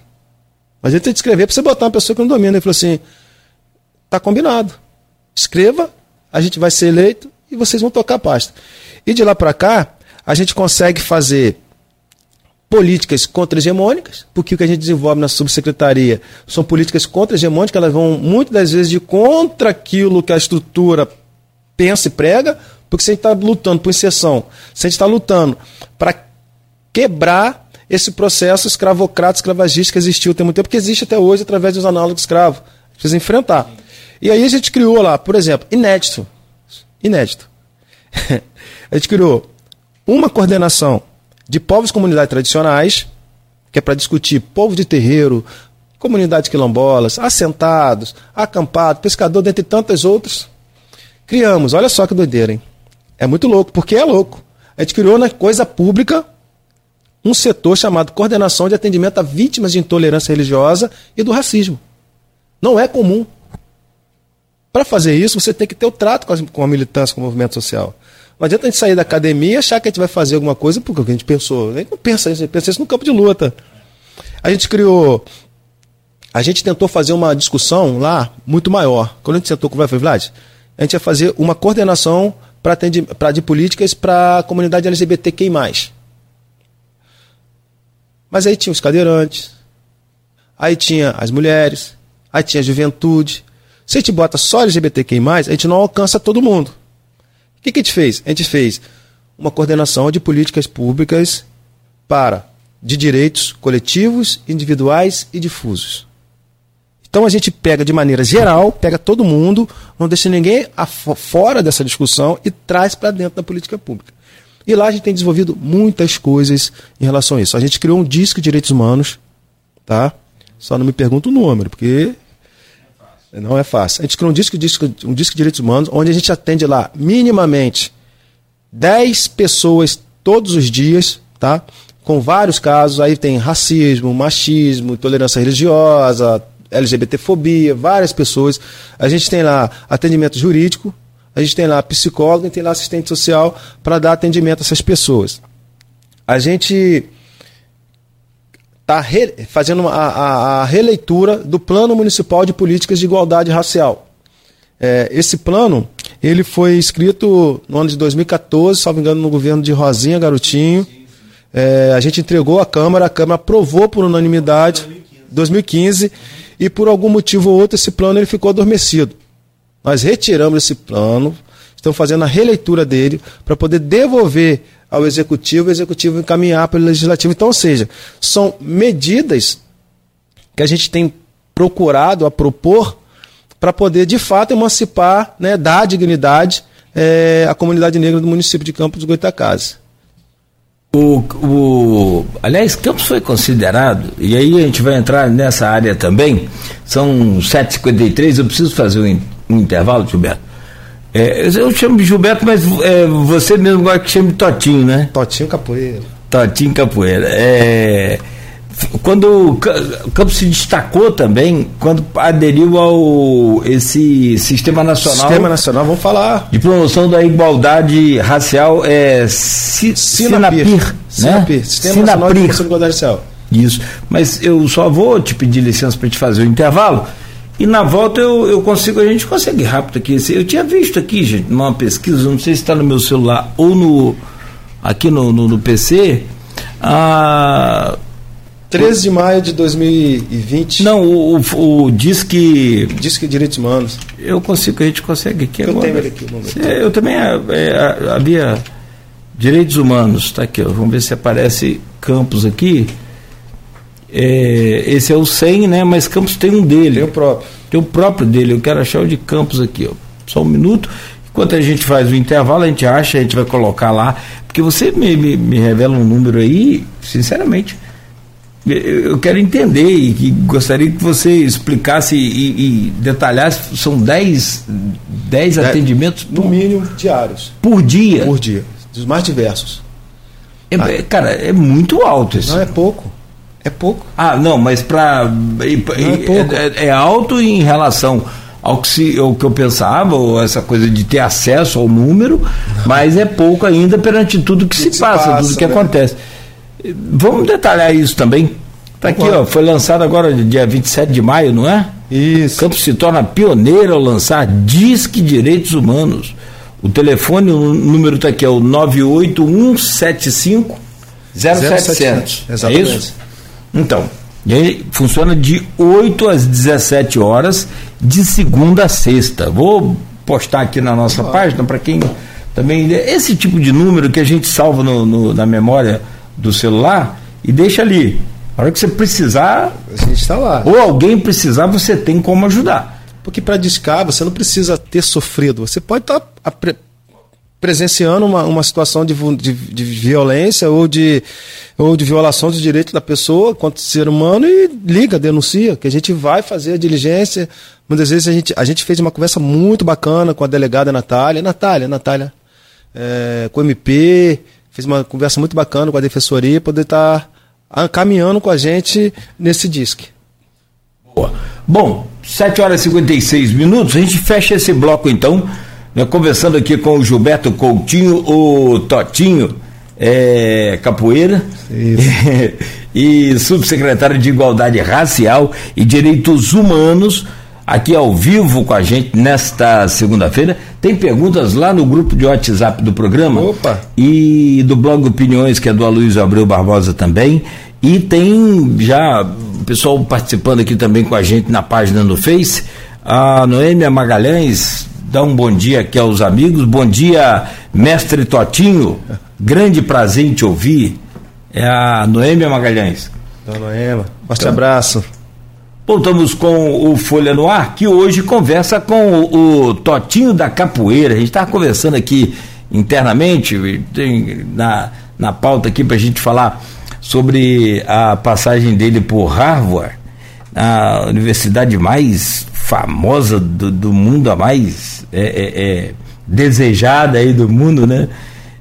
Mas a gente tem que escrever para você botar uma pessoa que não domina. Ele falou assim: tá combinado. Escreva, a gente vai ser eleito e vocês vão tocar a pasta. E de lá para cá, a gente consegue fazer políticas contra-hegemônicas, porque o que a gente desenvolve na subsecretaria são políticas contra-hegemônicas, elas vão muitas das vezes de contra aquilo que a estrutura pensa e prega, porque se a gente está lutando por inserção, se a gente está lutando para quebrar esse processo escravocrata, escravagista que existiu tem muito tempo, que existe até hoje através dos análogos escravos. Precisa enfrentar. E aí a gente criou lá, por exemplo, inédito. Inédito. (laughs) a gente criou uma coordenação de povos e comunidades tradicionais, que é para discutir povo de terreiro, comunidades quilombolas, assentados, acampados, pescador, dentre tantas outras. Criamos, olha só que doideira, hein? É muito louco, porque é louco. A gente criou na coisa pública um setor chamado Coordenação de Atendimento a Vítimas de Intolerância Religiosa e do Racismo. Não é comum. Para fazer isso, você tem que ter o trato com a, com a militância, com o movimento social. Não adianta a gente sair da academia e achar que a gente vai fazer alguma coisa porque a gente pensou. A gente não pensa isso, a gente pensa isso no campo de luta. A gente criou. A gente tentou fazer uma discussão lá muito maior. Quando a gente sentou com o Vlad, a gente ia fazer uma coordenação pra, de políticas para a comunidade LGBTQI. Mas aí tinha os cadeirantes, aí tinha as mulheres, aí tinha a juventude. Se a gente bota só LGBTQI, a gente não alcança todo mundo. O que, que a gente fez? A gente fez uma coordenação de políticas públicas para de direitos coletivos, individuais e difusos. Então a gente pega de maneira geral, pega todo mundo, não deixa ninguém fora dessa discussão e traz para dentro da política pública. E lá a gente tem desenvolvido muitas coisas em relação a isso. A gente criou um disco de direitos humanos, tá? Só não me pergunta o número, porque não é fácil. A gente criou um disco, disco, um disco de direitos humanos, onde a gente atende lá minimamente 10 pessoas todos os dias, tá? Com vários casos, aí tem racismo, machismo, intolerância religiosa, LGBTfobia, várias pessoas. A gente tem lá atendimento jurídico, a gente tem lá psicólogo e tem lá assistente social para dar atendimento a essas pessoas. A gente está fazendo a, a, a, releitura do Plano Municipal de Políticas de Igualdade Racial. É, esse plano ele foi escrito no ano de 2014, salvo engano, no governo de Rosinha Garotinho. É, a gente entregou à Câmara, a Câmara aprovou por unanimidade 2015. 2015 e por algum motivo ou outro esse plano ele ficou adormecido. Nós retiramos esse plano, estamos fazendo a releitura dele para poder devolver ao executivo, o executivo encaminhar para o legislativo. Então, ou seja, são medidas que a gente tem procurado a propor para poder, de fato, emancipar, né, dar dignidade é, à comunidade negra do município de Campos do Goitacazes. O, o, aliás, Campos foi considerado, e aí a gente vai entrar nessa área também, são 7h53, eu preciso fazer um um intervalo, Gilberto? É, eu chamo de Gilberto, mas é, você mesmo gosta que chame de Totinho, né? Totinho Capoeira. Totinho Capoeira. É, quando o Campos se destacou também, quando aderiu ao esse Sistema Nacional. Sistema Nacional, vamos falar. De promoção da igualdade racial, é Sinapir. Né? Sinapir. Sistema Sinapir. Nacional de Promoção da Igualdade Racial. Isso. Mas eu só vou te pedir licença para te fazer o intervalo e na volta eu, eu consigo, a gente consegue rápido aqui. Eu tinha visto aqui, gente, numa pesquisa, não sei se está no meu celular ou no aqui no, no, no PC. A 13 de maio de 2020. Não, o, o, o Disque. Disque Direitos Humanos. Eu consigo, a gente consegue aqui eu agora. Tenho ele aqui, é, eu também é, é, havia Direitos Humanos, está aqui, ó. vamos ver se aparece Campos aqui. É, esse é o 100, né? Mas Campos tem um dele. Tem o próprio. Tem o próprio dele. Eu quero achar o de Campos aqui, ó. Só um minuto. Enquanto a gente faz o intervalo, a gente acha, a gente vai colocar lá. Porque você me, me, me revela um número aí, sinceramente. eu quero entender e gostaria que você explicasse e, e detalhasse. São 10 dez, atendimentos no por, mínimo diários por dia. Por dia, dos mais diversos. É, ah. Cara, é muito alto isso. Não é pouco. É pouco. Ah, não, mas para é, é, é, alto em relação ao que, se, ao que eu pensava, ou essa coisa de ter acesso ao número, mas é pouco ainda perante tudo que, se, se, passa, passa tudo que né? acontece. Vamos detalhar isso também. Está aqui, ó, foi lançado agora dia 27 de maio, não é? Isso. Campos se torna pioneiro ao lançar Disque Direitos Humanos. O telefone, o número está aqui, é o 98175 0700. Exatamente. É isso? Então, ele funciona de 8 às 17 horas, de segunda a sexta. Vou postar aqui na nossa ah. página para quem também. Esse tipo de número que a gente salva no, no, na memória do celular e deixa ali. A hora que você precisar. A gente está lá. Ou alguém precisar, você tem como ajudar. Porque para discar, você não precisa ter sofrido. Você pode estar tá presenciando uma, uma situação de, de, de, violência ou de, ou de violação dos direitos da pessoa quanto ser humano e liga, denuncia, que a gente vai fazer a diligência. Muitas vezes a gente, a gente fez uma conversa muito bacana com a delegada Natália. Natália, Natália, é, com o MP, fez uma conversa muito bacana com a defensoria, poder estar tá caminhando com a gente nesse disque. Boa. Bom, 7 horas e 56 minutos, a gente fecha esse bloco então né, conversando aqui com o Gilberto Coutinho, o Totinho é, Capoeira, (laughs) e subsecretário de Igualdade Racial e Direitos Humanos, aqui ao vivo com a gente nesta segunda-feira. Tem perguntas lá no grupo de WhatsApp do programa. Opa! E do blog Opiniões, que é do Aloysio Abreu Barbosa também. E tem já o pessoal participando aqui também com a gente na página do Face. A Noêmia Magalhães Dá um bom dia aqui aos amigos. Bom dia, mestre Totinho. Grande prazer em te ouvir. É a Noêmia Magalhães. Dona Noêmia, forte então, abraço. Voltamos com o Folha no Ar, que hoje conversa com o, o Totinho da Capoeira. A gente estava conversando aqui internamente, tem na, na pauta aqui para a gente falar sobre a passagem dele por Harvard, a universidade mais famosa do, do mundo, a mais é, é, é, desejada aí do mundo, né?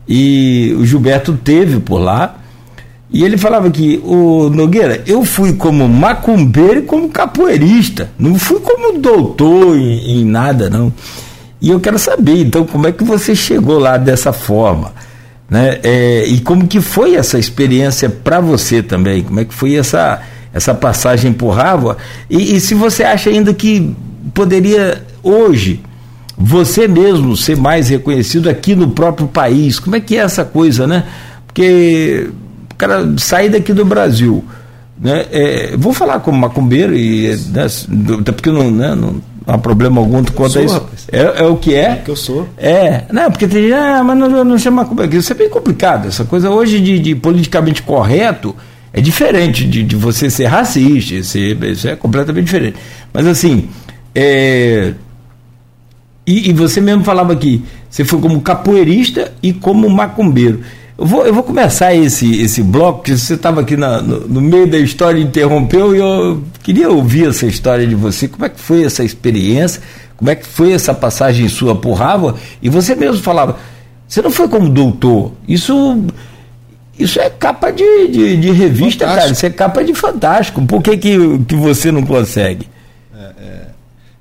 E o Gilberto teve por lá. E ele falava que, o Nogueira, eu fui como macumbeiro e como capoeirista. Não fui como doutor em, em nada, não. E eu quero saber, então, como é que você chegou lá dessa forma? Né? É, e como que foi essa experiência para você também? Como é que foi essa, essa passagem por Harvard. E, e se você acha ainda que poderia hoje você mesmo ser mais reconhecido aqui no próprio país, como é que é essa coisa, né? Porque o cara sair daqui do Brasil, né? É, vou falar como macumbeiro e né, até porque não, né, não há problema algum quanto a isso. É, é, o que é. É que eu sou. É, não, porque tem ah, mas não, não chama macumbeiro. Isso é bem complicado. Essa coisa hoje de, de politicamente correto é diferente de, de você ser racista, isso é completamente diferente. Mas assim, é, e, e, você mesmo falava aqui, você foi como capoeirista e como macumbeiro. Eu vou, eu vou começar esse, esse bloco, porque você estava aqui na, no, no, meio da história interrompeu, e eu queria ouvir essa história de você. Como é que foi essa experiência? Como é que foi essa passagem sua por Rava? E você mesmo falava, você não foi como doutor. Isso isso é capa de, de, de revista, fantástico. cara. Isso é capa de fantástico. Por que, que, que você não consegue? É, é,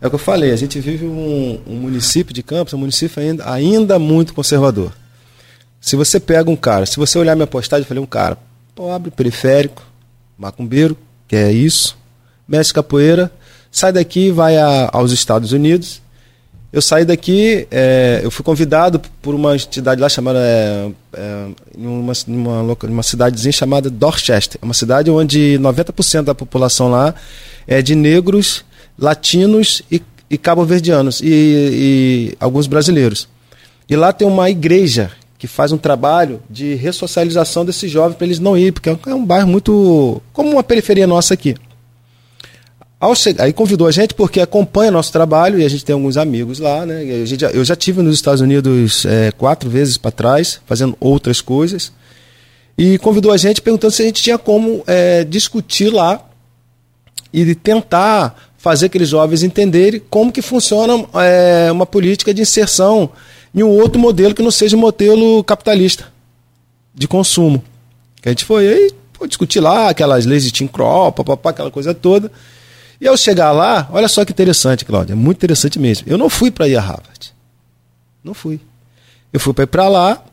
é, o que eu falei. A gente vive um, um município de Campos, um município ainda, ainda muito conservador. Se você pega um cara, se você olhar minha postagem, eu falei um cara pobre, periférico, macumbeiro, que é isso, mestre capoeira, sai daqui, vai a, aos Estados Unidos, eu saí daqui, é, eu fui convidado por uma entidade lá chamada. É, é, uma, uma, uma cidadezinha chamada Dorchester. É uma cidade onde 90% da população lá é de negros, latinos e, e cabo-verdianos, e, e alguns brasileiros. E lá tem uma igreja que faz um trabalho de ressocialização desses jovens para eles não irem, porque é um bairro muito. como uma periferia nossa aqui. Chegar, aí convidou a gente porque acompanha nosso trabalho e a gente tem alguns amigos lá, né? Gente, eu já tive nos Estados Unidos é, quatro vezes para trás, fazendo outras coisas. e convidou a gente perguntando se a gente tinha como é, discutir lá e tentar fazer aqueles jovens entenderem como que funciona é, uma política de inserção em um outro modelo que não seja um modelo capitalista de consumo. A gente foi aí discutir lá aquelas leis de Tim Crop, papapá, aquela coisa toda. E ao chegar lá, olha só que interessante, Cláudia, muito interessante mesmo. Eu não fui para ir a Harvard. Não fui. Eu fui para lá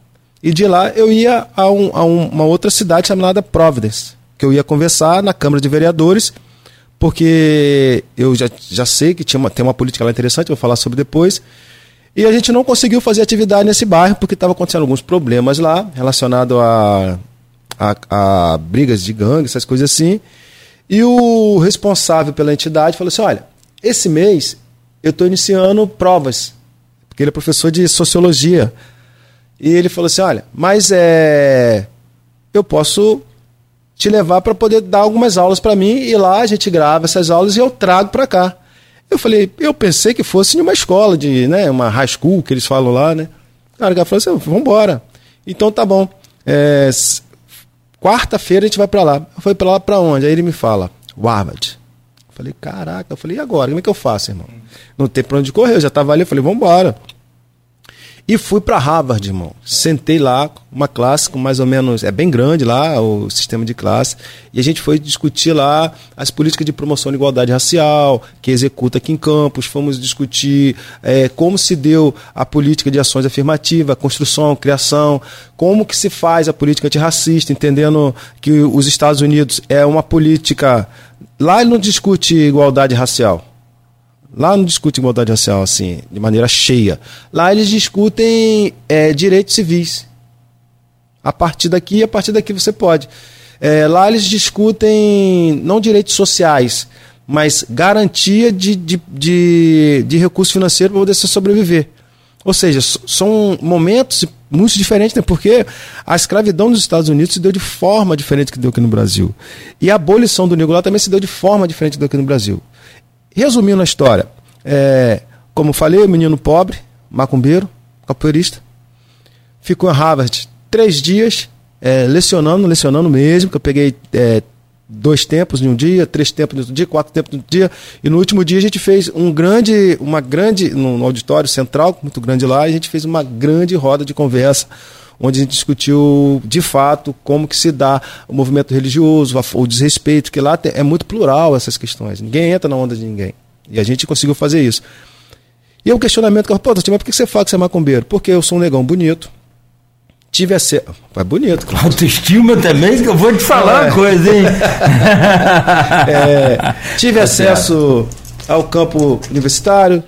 e de lá eu ia a, um, a um, uma outra cidade chamada Providence, que eu ia conversar na Câmara de Vereadores, porque eu já, já sei que tinha uma, tem uma política lá interessante, vou falar sobre depois. E a gente não conseguiu fazer atividade nesse bairro porque estava acontecendo alguns problemas lá relacionados a, a, a brigas de gangue, essas coisas assim. E o responsável pela entidade falou assim: olha, esse mês eu estou iniciando provas, porque ele é professor de sociologia. E ele falou assim: olha, mas é. Eu posso te levar para poder dar algumas aulas para mim e lá a gente grava essas aulas e eu trago para cá. Eu falei, eu pensei que fosse em uma escola de, né, uma high school que eles falam lá, né? O cara falou assim, vamos embora. Então tá bom. É, Quarta-feira a gente vai para lá. Eu falei, para lá para onde? Aí ele me fala, Harvard. Eu falei, caraca. Eu falei, e agora? Como é que eu faço, irmão? Não tem pra onde correr. Eu já tava ali. Eu falei, vamos embora. E fui para Harvard, irmão. Sentei lá, uma classe com mais ou menos. É bem grande lá, o sistema de classe. E a gente foi discutir lá as políticas de promoção de igualdade racial, que executa aqui em Campos. Fomos discutir é, como se deu a política de ações afirmativas, construção, criação, como que se faz a política antirracista, entendendo que os Estados Unidos é uma política. Lá ele não discute igualdade racial Lá não discute igualdade racial assim, de maneira cheia. Lá eles discutem é, direitos civis. A partir daqui, a partir daqui você pode. É, lá eles discutem não direitos sociais, mas garantia de, de, de, de recurso financeiro para poder sobreviver. Ou seja, são momentos muito diferentes, né? porque a escravidão nos Estados Unidos se deu de forma diferente que deu aqui no Brasil. E a abolição do negro lá também se deu de forma diferente que deu aqui no Brasil. Resumindo a história, é, como falei, menino pobre, macumbeiro, capoeirista, ficou em Harvard três dias, é, lecionando, lecionando mesmo, que eu peguei é, dois tempos em um dia, três tempos no outro dia, quatro tempos no outro dia, e no último dia a gente fez um grande, uma grande, no auditório central, muito grande lá, a gente fez uma grande roda de conversa, onde a gente discutiu de fato como que se dá o movimento religioso, o desrespeito, que lá é muito plural essas questões. Ninguém entra na onda de ninguém. E a gente conseguiu fazer isso. E o questionamento que eu pô, mas por que você fala que você é macumbeiro? Porque eu sou um negão bonito. Tive acesso. É bonito. Claro. Autoestima também, que eu vou te falar é. uma coisa, hein? (laughs) é, tive tá acesso ao campo universitário,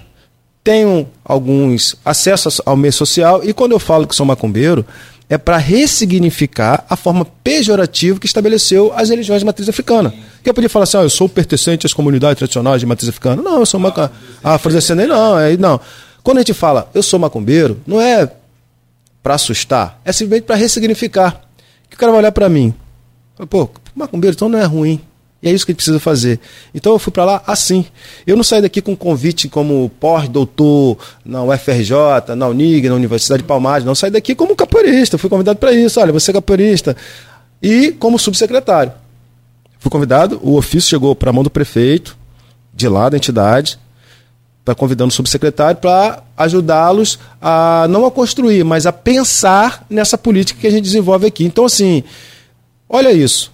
tenho alguns acessos ao meio social e quando eu falo que sou macumbeiro, é para ressignificar a forma pejorativa que estabeleceu as religiões de matriz africana. Que eu podia falar assim, ah, eu sou pertencente às comunidades tradicionais de matriz africana. Não, eu sou macumbeiro. Ah, afrodescendente, não, é, não. Quando a gente fala, eu sou macumbeiro, não é para assustar, é simplesmente para ressignificar. Que o cara vai olhar para mim, pô, macumbeiro então não é ruim. E é isso que a gente precisa fazer. Então eu fui para lá assim. Eu não saí daqui com convite como pós-doutor na UFRJ, na Unig, na Universidade de Palmares. Não, saí daqui como capoeirista. Fui convidado para isso. Olha, você é capoeirista. E como subsecretário. Fui convidado, o ofício chegou para a mão do prefeito, de lá da entidade, para convidando o subsecretário para ajudá-los a não a construir, mas a pensar nessa política que a gente desenvolve aqui. Então, assim, olha isso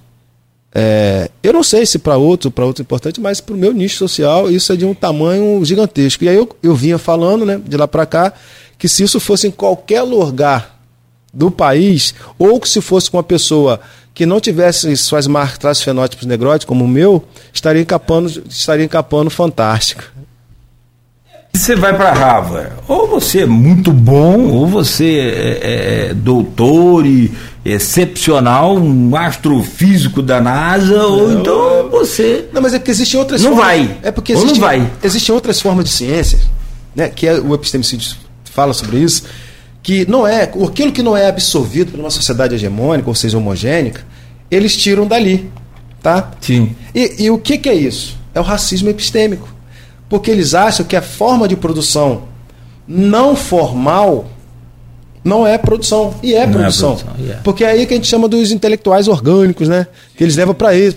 é, eu não sei se para outro, para outro importante, mas para o meu nicho social isso é de um tamanho gigantesco. E aí eu, eu vinha falando, né, de lá para cá, que se isso fosse em qualquer lugar do país, ou que se fosse com uma pessoa que não tivesse suas marcas fenótipos negróticos, como o meu, estaria encapando, estaria encapando fantástico. Você vai para Harvard, ou você é muito bom, ou você é, é doutor e excepcional, um astrofísico da NASA, não, ou então você. Não, mas é porque existem outras não formas. vai. É porque existe, não vai. existem outras formas de ciência, né? Que é, o epistemicídio fala sobre isso, que não é. Aquilo que não é absorvido por uma sociedade hegemônica, ou seja, homogênica, eles tiram dali. Tá? Sim. E, e o que, que é isso? É o racismo epistêmico. Porque eles acham que a forma de produção não formal não é produção. E é Não é produção. produção, e é. Porque é aí que a gente chama dos intelectuais orgânicos, né? Que eles levam para isso.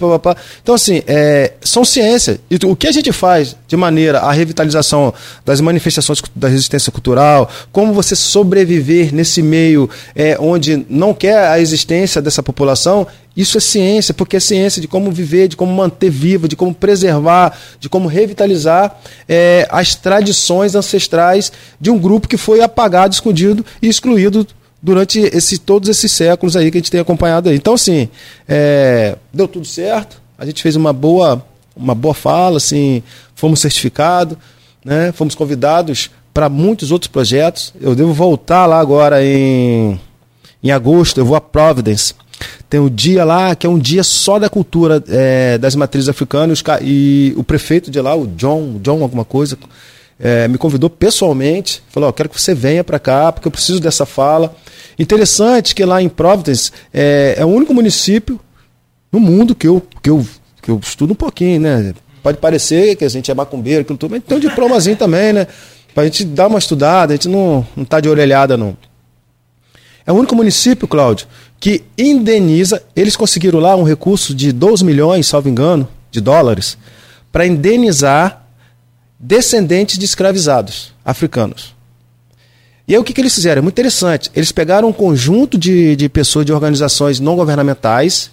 Então, assim, é, são ciência. E o que a gente faz de maneira a revitalização das manifestações da resistência cultural, como você sobreviver nesse meio é, onde não quer a existência dessa população, isso é ciência, porque é ciência de como viver, de como manter vivo, de como preservar, de como revitalizar é, as tradições ancestrais de um grupo que foi apagado, escondido e excluído durante esse, todos esses séculos aí que a gente tem acompanhado aí. Então, assim, é, deu tudo certo, a gente fez uma boa, uma boa fala, assim, fomos certificados, né, fomos convidados para muitos outros projetos. Eu devo voltar lá agora em, em agosto, eu vou a Providence. Tem um dia lá que é um dia só da cultura é, das matrizes africanas e o prefeito de lá, o John, John alguma coisa, é, me convidou pessoalmente, falou, ó, quero que você venha para cá porque eu preciso dessa fala. Interessante que lá em Providence é, é o único município no mundo que eu, que eu, que eu estudo um pouquinho, né? Pode parecer que a gente é macumbeiro, tudo, mas tem um diplomazinho (laughs) também, né? Pra gente dar uma estudada, a gente não, não tá de orelhada, não. É o único município, Cláudio, que indeniza. Eles conseguiram lá um recurso de 12 milhões, salvo engano, de dólares, para indenizar descendentes de escravizados africanos. E aí o que, que eles fizeram? É muito interessante. Eles pegaram um conjunto de, de pessoas, de organizações não governamentais,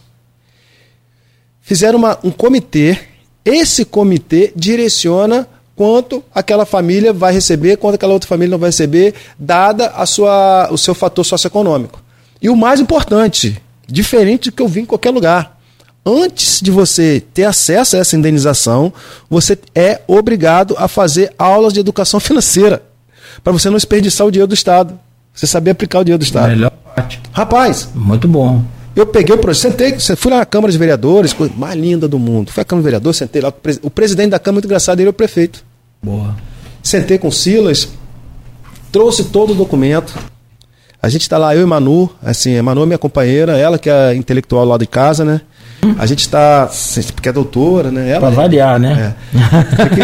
fizeram uma, um comitê. Esse comitê direciona quanto aquela família vai receber, quanto aquela outra família não vai receber, dada a sua, o seu fator socioeconômico. E o mais importante, diferente do que eu vi em qualquer lugar, antes de você ter acesso a essa indenização, você é obrigado a fazer aulas de educação financeira, para você não desperdiçar o dinheiro do Estado. Você saber aplicar o dinheiro do Estado. Melhor parte. Rapaz, Muito bom. eu peguei o projeto, sentei, fui lá na Câmara de Vereadores, coisa mais linda do mundo. Fui à Câmara de Vereadores, sentei lá. O presidente da Câmara, muito engraçado, ele é o prefeito. Boa. Sentei com o Silas, trouxe todo o documento. A gente está lá, eu e Manu, assim, a Manu é minha companheira, ela que é intelectual lá de casa, né? A gente está, porque é doutora, né? Ela Pra é- variar, né? Porque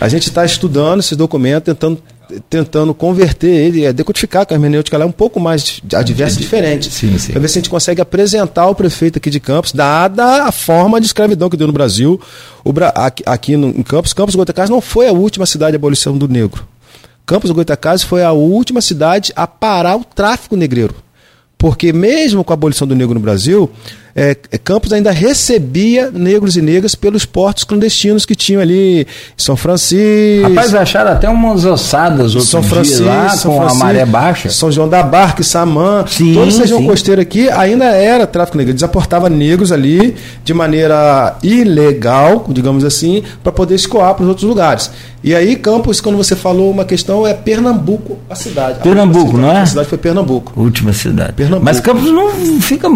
a gente está estudando esses documentos, tentando, tentando converter ele, é, decodificar que a hermenêutica ela é um pouco mais adversa e diferente. Sim, sim. Para ver se a gente consegue apresentar ao prefeito aqui de Campos, dada a forma de escravidão que deu no Brasil. O aqui, aqui no, em Campos, Campos do Goitacazes não foi a última cidade de abolição do negro. Campos do Goitacazes foi a última cidade a parar o tráfico negreiro. Porque mesmo com a abolição do negro no Brasil, é, é, Campos ainda recebia negros e negras pelos portos clandestinos que tinham ali São Francisco. Rapaz, acharam até umas ossadas outro São dia Francisco, lá São com Francisco, a maré baixa. São João da Barca, Samã, Sim, toda essa região sim. costeira aqui ainda era tráfico negro. Eles aportavam negros ali de maneira ilegal, digamos assim, para poder escoar para os outros lugares. E aí, Campos, quando você falou uma questão, é Pernambuco a cidade. Pernambuco, a cidade, não é? A cidade foi Pernambuco. Última cidade. Pernambuco. Mas Campos não fica.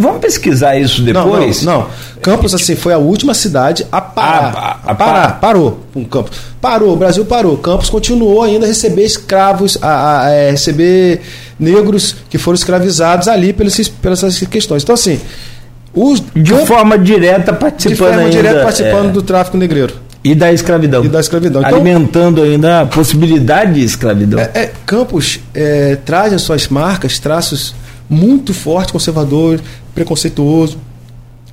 Vamos pesquisar isso depois? Não, não, não. Campos, assim, foi a última cidade a parar. A- a- A, parar. Parou. Um Campos. Parou, o Brasil parou. Campos continuou ainda a receber escravos, a, a- é, receber negros que foram escravizados ali pelas, pelas essas questões. Então, assim, os De Campos, forma direta de participando forma ainda, direta participando é, do tráfico negreiro e da escravidão. e da escravidão. Então, alimentando ainda a possibilidade de escravidão. É, é, Campos é, traz as suas marcas, traços muito fortes, conservador, preconceituoso,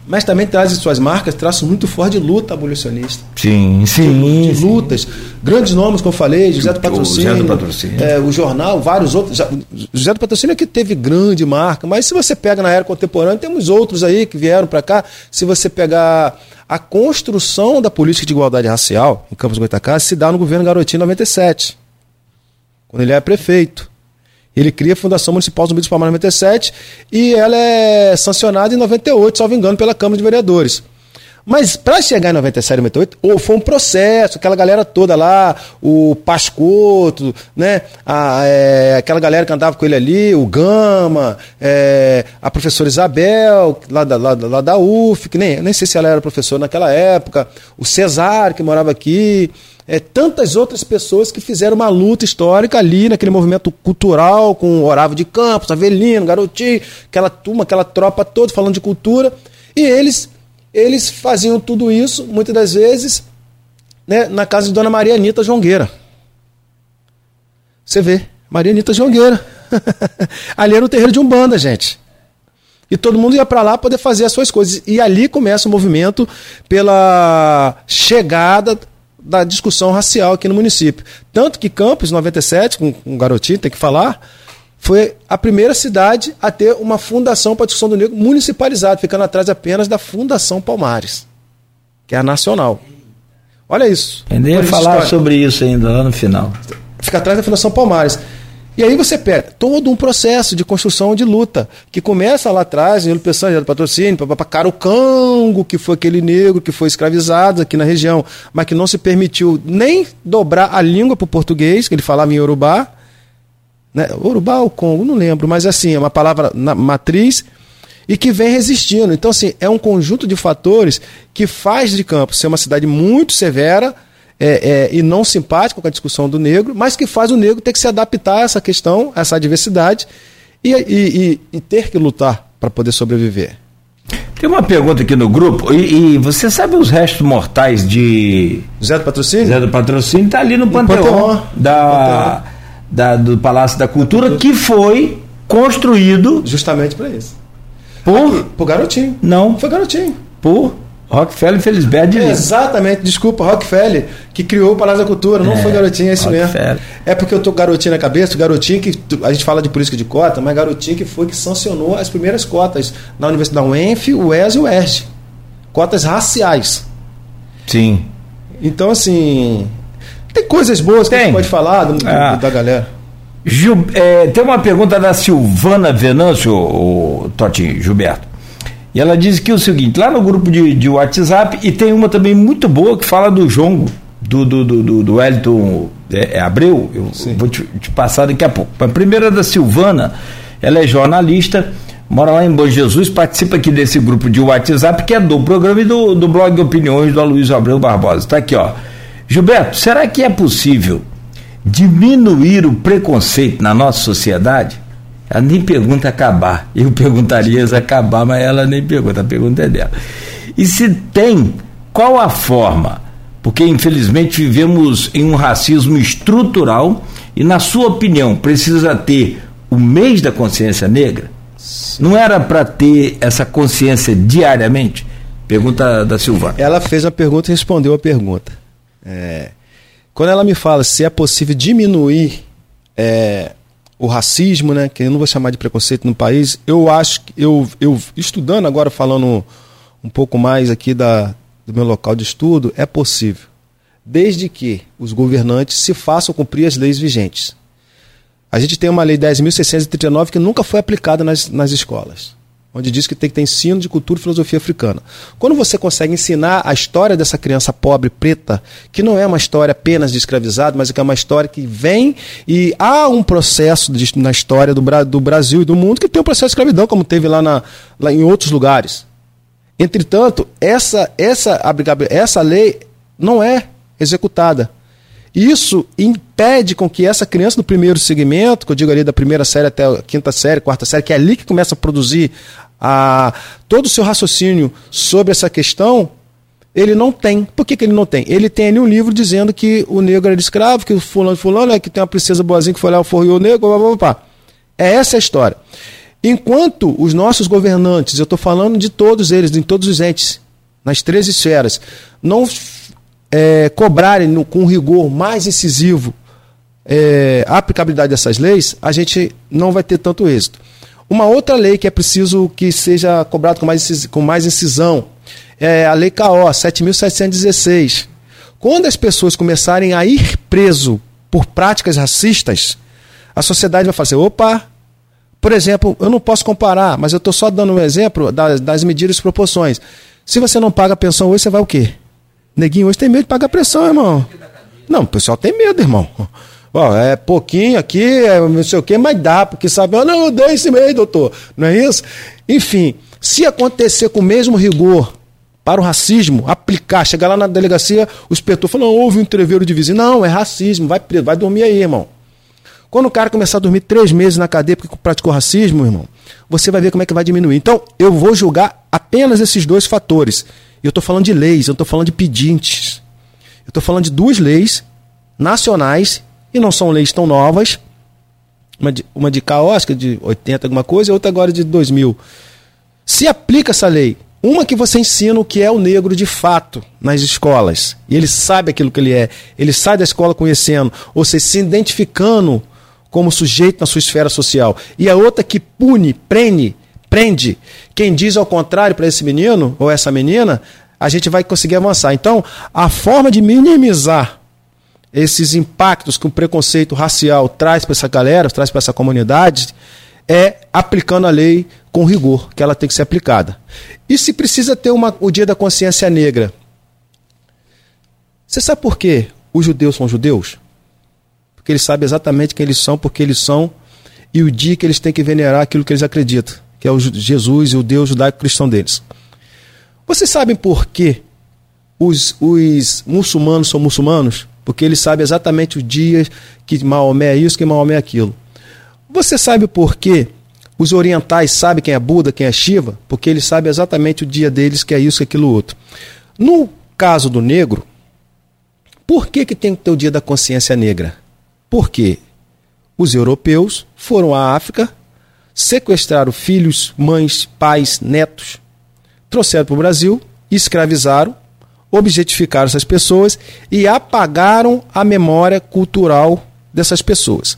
mas também traz as suas marcas, traços muito fortes de luta abolicionista. sim, sim. de sim. lutas. Grandes nomes que eu falei, José do O Patrocínio, José do Patrocínio. é, o jornal, vários outros. José do Patrocínio é que teve grande marca, mas se você pega na era contemporânea, temos outros aí que vieram para cá. Se você pegar a construção da política de igualdade racial em Campos Goitacás, se dá no governo Garotinho em 97, quando ele é prefeito. Ele cria a Fundação Municipal Zumbi dos Palmares em 97 e ela é sancionada em 98, salvo engano, pela Câmara de Vereadores. Mas para chegar em 97 e 98, ou foi um processo, aquela galera toda lá, o Pascoto, né? A, é, aquela galera que andava com ele ali, o Gama, é, a professora Isabel, lá da, lá, lá da UF, que nem, nem sei se ela era professora naquela época, o Cesário, que morava aqui, é, tantas outras pessoas que fizeram uma luta histórica ali naquele movimento cultural, com o Oravo de Campos, Avelino, Garotinho, aquela turma, aquela tropa toda falando de cultura, e eles eles faziam tudo isso, muitas das vezes, né, na casa de Dona Maria Anitta Jongueira. Você vê, Maria Anitta Jongueira. (laughs) ali era o terreiro de Umbanda, gente. E todo mundo ia para lá poder fazer as suas coisas. E ali começa o movimento pela chegada da discussão racial aqui no município. Tanto que Campos, 97, com um garotinho, tem que falar, foi a primeira cidade a ter uma fundação para a discussão do negro municipalizada, ficando atrás apenas da Fundação Palmares, que é a nacional. Olha isso. Ainda ia falar história. sobre isso ainda lá no final. Fica atrás da Fundação Palmares. E aí você pega todo um processo de construção de luta, que começa lá atrás, em Peçanha, do patrocínio, para cara o Cango, que foi aquele negro que foi escravizado aqui na região, mas que não se permitiu nem dobrar a língua para o português, que ele falava em Urubá, né? Urubá ou Congo, não lembro, mas assim, é uma palavra matriz e que vem resistindo. Então, assim, é um conjunto de fatores que faz de Campos ser uma cidade muito severa, é, é, e não simpático com a discussão do negro, mas que faz o negro ter que se adaptar a essa questão, a essa diversidade e, e, e, e ter que lutar para poder sobreviver. Tem uma pergunta aqui no grupo, e, e, você sabe os restos mortais de. Zé do Patrocínio? Zé do Patrocínio está ali no Panteão, Panteão da, da, do Palácio da Cultura, que foi construído. Justamente para isso. Por? Aqui, por garotinho. Não. Foi garotinho. Por? Rockefeller Felisberto de Exatamente, desculpa, Rockefeller, que criou o Palácio da Cultura, não é, foi garotinho, é isso mesmo. É porque eu tô garotinho na cabeça, garotinho que a gente fala de política de cota, mas garotinho que foi que sancionou as primeiras cotas na Universidade da UENF, o ES e o ERJ. Cotas raciais. Sim. Então, assim, tem coisas boas que tem. a gente pode falar do, ah. da galera. Gil, é, tem uma pergunta da Silvana Venâncio, o, o Totti Gilberto. E ela diz que é o seguinte, lá no grupo de, de WhatsApp, e tem uma também muito boa que fala do jongo, do, do, do, do Wellington é, é Abreu, eu Sim. vou te, te, passar daqui a pouco. A primeira é da Silvana, ela é jornalista, mora lá em Bom Jesus, participa aqui desse grupo de WhatsApp, que é do programa e do, do blog Opiniões do Aloysio Abreu Barbosa. Está aqui, ó. Gilberto, será que é possível diminuir o preconceito na nossa sociedade? Ela nem pergunta acabar. Eu perguntaria se acabar, mas ela nem pergunta, a pergunta é dela. E se tem, qual a forma? Porque infelizmente vivemos em um racismo estrutural e, na sua opinião, precisa ter o mês da consciência negra? Não era para ter essa consciência diariamente? Pergunta da Silvana. Ela fez a pergunta e respondeu a pergunta. É, quando ela me fala se é possível diminuir é, o racismo, né, que eu não vou chamar de preconceito no país, eu acho que eu, eu estudando agora, falando um pouco mais aqui da, do meu local de estudo, é possível, desde que os governantes se façam cumprir as leis vigentes. A gente tem uma lei 10.639 que nunca foi aplicada nas, nas escolas onde diz que tem que ter ensino de cultura e filosofia africana. Quando você consegue ensinar a história dessa criança pobre, preta, que não é uma história apenas de escravizado, mas que é uma história que vem e há um processo de, na história do, do, Brasil e do mundo que tem um processo de escravidão, como teve lá, na, lá em outros lugares. Entretanto, essa, essa, essa lei não é executada. Isso impede com que essa criança do primeiro segmento, que eu digo ali da primeira série até a quinta série, quarta série, que é ali que começa a produzir a, todo o seu raciocínio sobre essa questão, ele não tem. Por que, que ele não tem? Ele tem ali um livro dizendo que o negro era escravo, que o fulano fulano é que tem uma princesa boazinha que foi lá, forriou o negro, blá, blá, blá, É essa a história. Enquanto os nossos governantes, eu estou falando de todos eles, em todos os entes, nas três esferas, não é, cobrarem no, com rigor mais incisivo é, a aplicabilidade dessas leis, a gente não vai ter tanto êxito. Uma outra lei que é preciso que seja cobrado com mais, com mais incisão é a Lei KO 7.716. Quando as pessoas começarem a ir preso por práticas racistas, a sociedade vai fazer: opa, por exemplo, eu não posso comparar, mas eu estou só dando um exemplo das, das medidas e proporções. Se você não paga a pensão hoje, você vai o quê? Neguinho hoje tem medo de pagar pressão, irmão. Não, o pessoal tem medo, irmão. Ó, é pouquinho aqui, é não sei o quê, mas dá, porque sabe, oh, não, eu dei esse mês, doutor. Não é isso? Enfim, se acontecer com o mesmo rigor para o racismo, aplicar, chegar lá na delegacia, o inspetor falou, houve um entreveiro de vizinho. Não, é racismo, vai preso, vai dormir aí, irmão. Quando o cara começar a dormir três meses na cadeia porque praticou racismo, irmão, você vai ver como é que vai diminuir. Então, eu vou julgar apenas esses dois fatores. Eu estou falando de leis, eu estou falando de pedintes. Eu estou falando de duas leis nacionais, e não são leis tão novas, uma de, uma de acho que de 80 alguma coisa, e outra agora de 2000. Se aplica essa lei, uma que você ensina o que é o negro de fato nas escolas. E ele sabe aquilo que ele é. Ele sai da escola conhecendo, ou seja, se identificando como sujeito na sua esfera social. E a outra que pune, prende, prende. Quem diz ao contrário para esse menino ou essa menina, a gente vai conseguir avançar. Então, a forma de minimizar esses impactos que o preconceito racial traz para essa galera, traz para essa comunidade, é aplicando a lei com rigor, que ela tem que ser aplicada. E se precisa ter uma, o dia da consciência negra? Você sabe por quê os judeus são judeus? Porque eles sabem exatamente quem eles são, porque eles são, e o dia que eles têm que venerar aquilo que eles acreditam, que é o Jesus e o Deus judaico-cristão deles. Vocês sabem por que os, os muçulmanos são muçulmanos? Porque eles sabem exatamente o dia que Maomé é isso, que Maomé é aquilo. Você sabe por que os orientais sabem quem é Buda, quem é Shiva? Porque eles sabem exatamente o dia deles, que é isso, que é aquilo outro. No caso do negro, por que, que tem que ter o dia da consciência negra? Porque os europeus foram à África, sequestraram filhos, mães, pais, netos, trouxeram para o Brasil, escravizaram, objetificaram essas pessoas e apagaram a memória cultural dessas pessoas.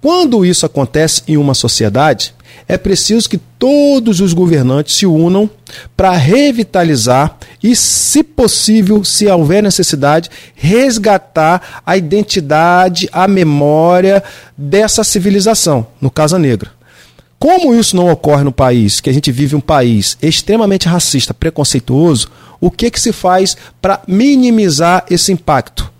Quando isso acontece em uma sociedade, é preciso que todos os governantes se unam para revitalizar e, se possível, se houver necessidade, resgatar a identidade, a memória dessa civilização, no caso a negra. Como isso não ocorre no país, que a gente vive um país extremamente racista, preconceituoso, o que, que se faz para minimizar esse impacto?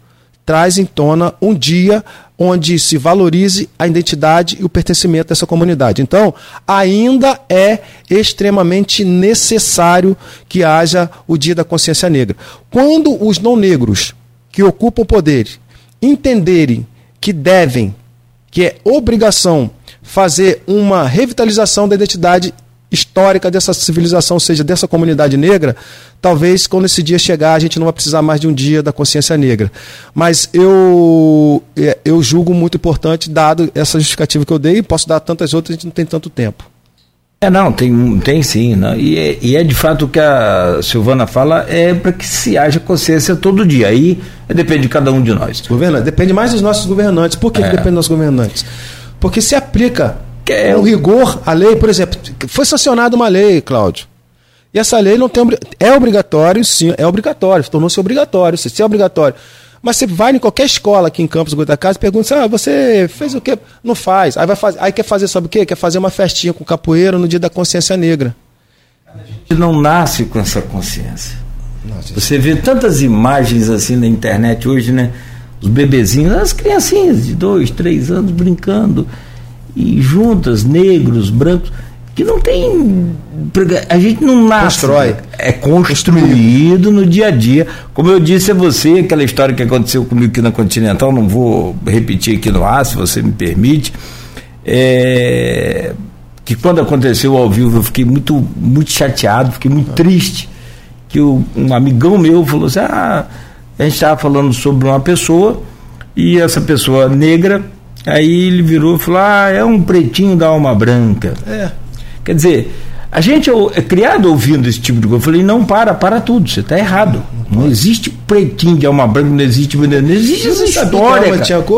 Traz em tona um dia onde se valorize a identidade e o pertencimento dessa comunidade. Então, ainda é extremamente necessário que haja o Dia da Consciência Negra. Quando os não negros que ocupam o poder entenderem que devem, que é obrigação fazer uma revitalização da identidade histórica dessa civilização, ou seja, dessa comunidade negra, talvez quando esse dia chegar a gente não vai precisar mais de um dia da consciência negra. Mas eu, é, eu julgo muito importante, dado essa justificativa que eu dei, posso dar tantas outras, a gente não tem tanto tempo. É, não, tem, tem sim. Não, e, é, e é de fato o que a Silvana fala, é para que se haja consciência todo dia. Aí depende de cada um de nós. Governa, depende mais dos nossos governantes. Por que, é. que depende dos nossos governantes? Porque se aplica é o rigor, a lei, por exemplo, foi sancionada uma lei, Cláudio. E essa lei não tem é obrigatório, sim, é obrigatório, tornou-se obrigatório, se é obrigatório. Mas você vai em qualquer escola aqui em Campos Casa e pergunta: "Ah, você fez o quê?" Não faz. Aí vai fazer, aí quer fazer sabe o quê? Quer fazer uma festinha com capoeira no dia da consciência negra. A gente não nasce com essa consciência. Nossa, você vê tantas imagens assim na internet hoje, né? Os bebezinhos, as criancinhas de dois, três anos brincando e juntas, negros, brancos, que não tem. A gente não nasce. Constrói. É construído no dia a dia. Como eu disse a você, aquela história que aconteceu comigo aqui na Continental, não vou repetir aqui no ar, se você me permite. É, que quando aconteceu ao vivo eu fiquei muito, muito chateado, fiquei muito triste. Que o, um amigão meu falou assim: ah, a gente estava falando sobre uma pessoa e essa pessoa negra Aí ele virou e falou: Ah, é um pretinho da alma branca. É. Quer dizer, a gente é criado ouvindo esse tipo de coisa. Eu falei: Não, para, para tudo, você está errado. Não, não existe pretinho de alma branca, não existe. Não existe essa história.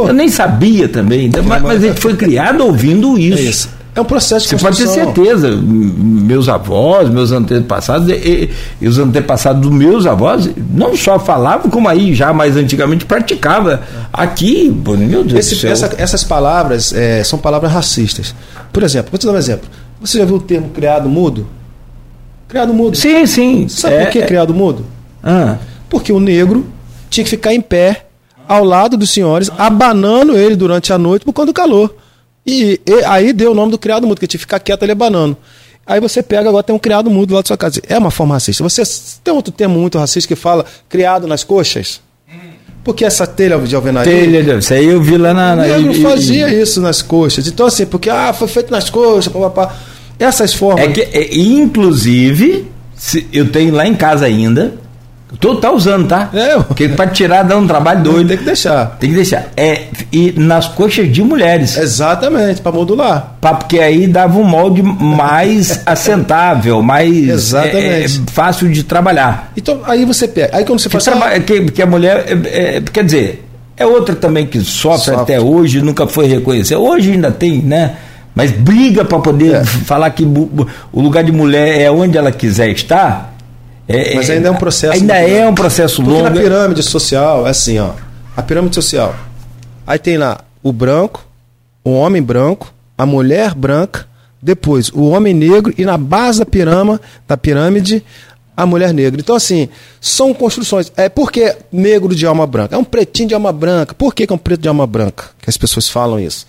Eu nem sabia também, mas, mas a gente foi criado ouvindo isso. É isso. É um processo de Você pode ter certeza. Meus avós, meus antepassados, e, e, os antepassados dos meus avós, não só falavam, como aí já mais antigamente praticava. Aqui, meu Deus Esse, do céu. Essa, essas palavras é, são palavras racistas. Por exemplo, vou te dar um exemplo. Você já viu o termo criado mudo? Criado mudo. Sim, sim. Sabe é, por que é... criado mudo? Ah. Porque o negro tinha que ficar em pé ao lado dos senhores, abanando ele durante a noite por conta do calor. E, e, aí deu o nome do criado mudo, que tinha que ficar quieto ali abanando. Aí você pega, agora tem um criado mudo lá da sua casa. É uma forma racista. Você tem outro termo muito racista que fala criado nas coxas? Porque essa telha de alvenaria. Telha, isso aí eu vi lá na. O negro e, fazia isso nas coxas. Então, assim, porque ah, foi feito nas coxas, papapá. Essas formas. É que, é, inclusive, se, eu tenho lá em casa ainda Tu tá usando, tá? É, Porque pra tirar dá um trabalho doido. Tem que deixar. Tem que deixar. É, e nas coxas de mulheres. Exatamente, para modular. Pra- Porque aí dava um molde mais (laughs) assentável, mais Exatamente. é, é, fácil de trabalhar. Então, aí você pega. Aí quando você Que, faz. traba- que, que a mulher. é, é, quer dizer, é outra também que sofre, Sofre. até hoje, nunca foi reconhecida. Hoje ainda tem, né? Mas briga para poder É. falar que o lugar de mulher é onde ela quiser estar. É- Mas ainda é um processo Ainda é grande. um processo Porque na longo. pirâmide social é assim, ó. A pirâmide social. Aí tem lá o branco, o homem branco, a mulher branca, depois o homem negro e na base da pirâmide, da pirâmide a mulher negra. Então, assim, são construções. É por que negro de alma branca? É um pretinho de alma branca. Por que, que é um preto de alma branca? Que as pessoas falam isso.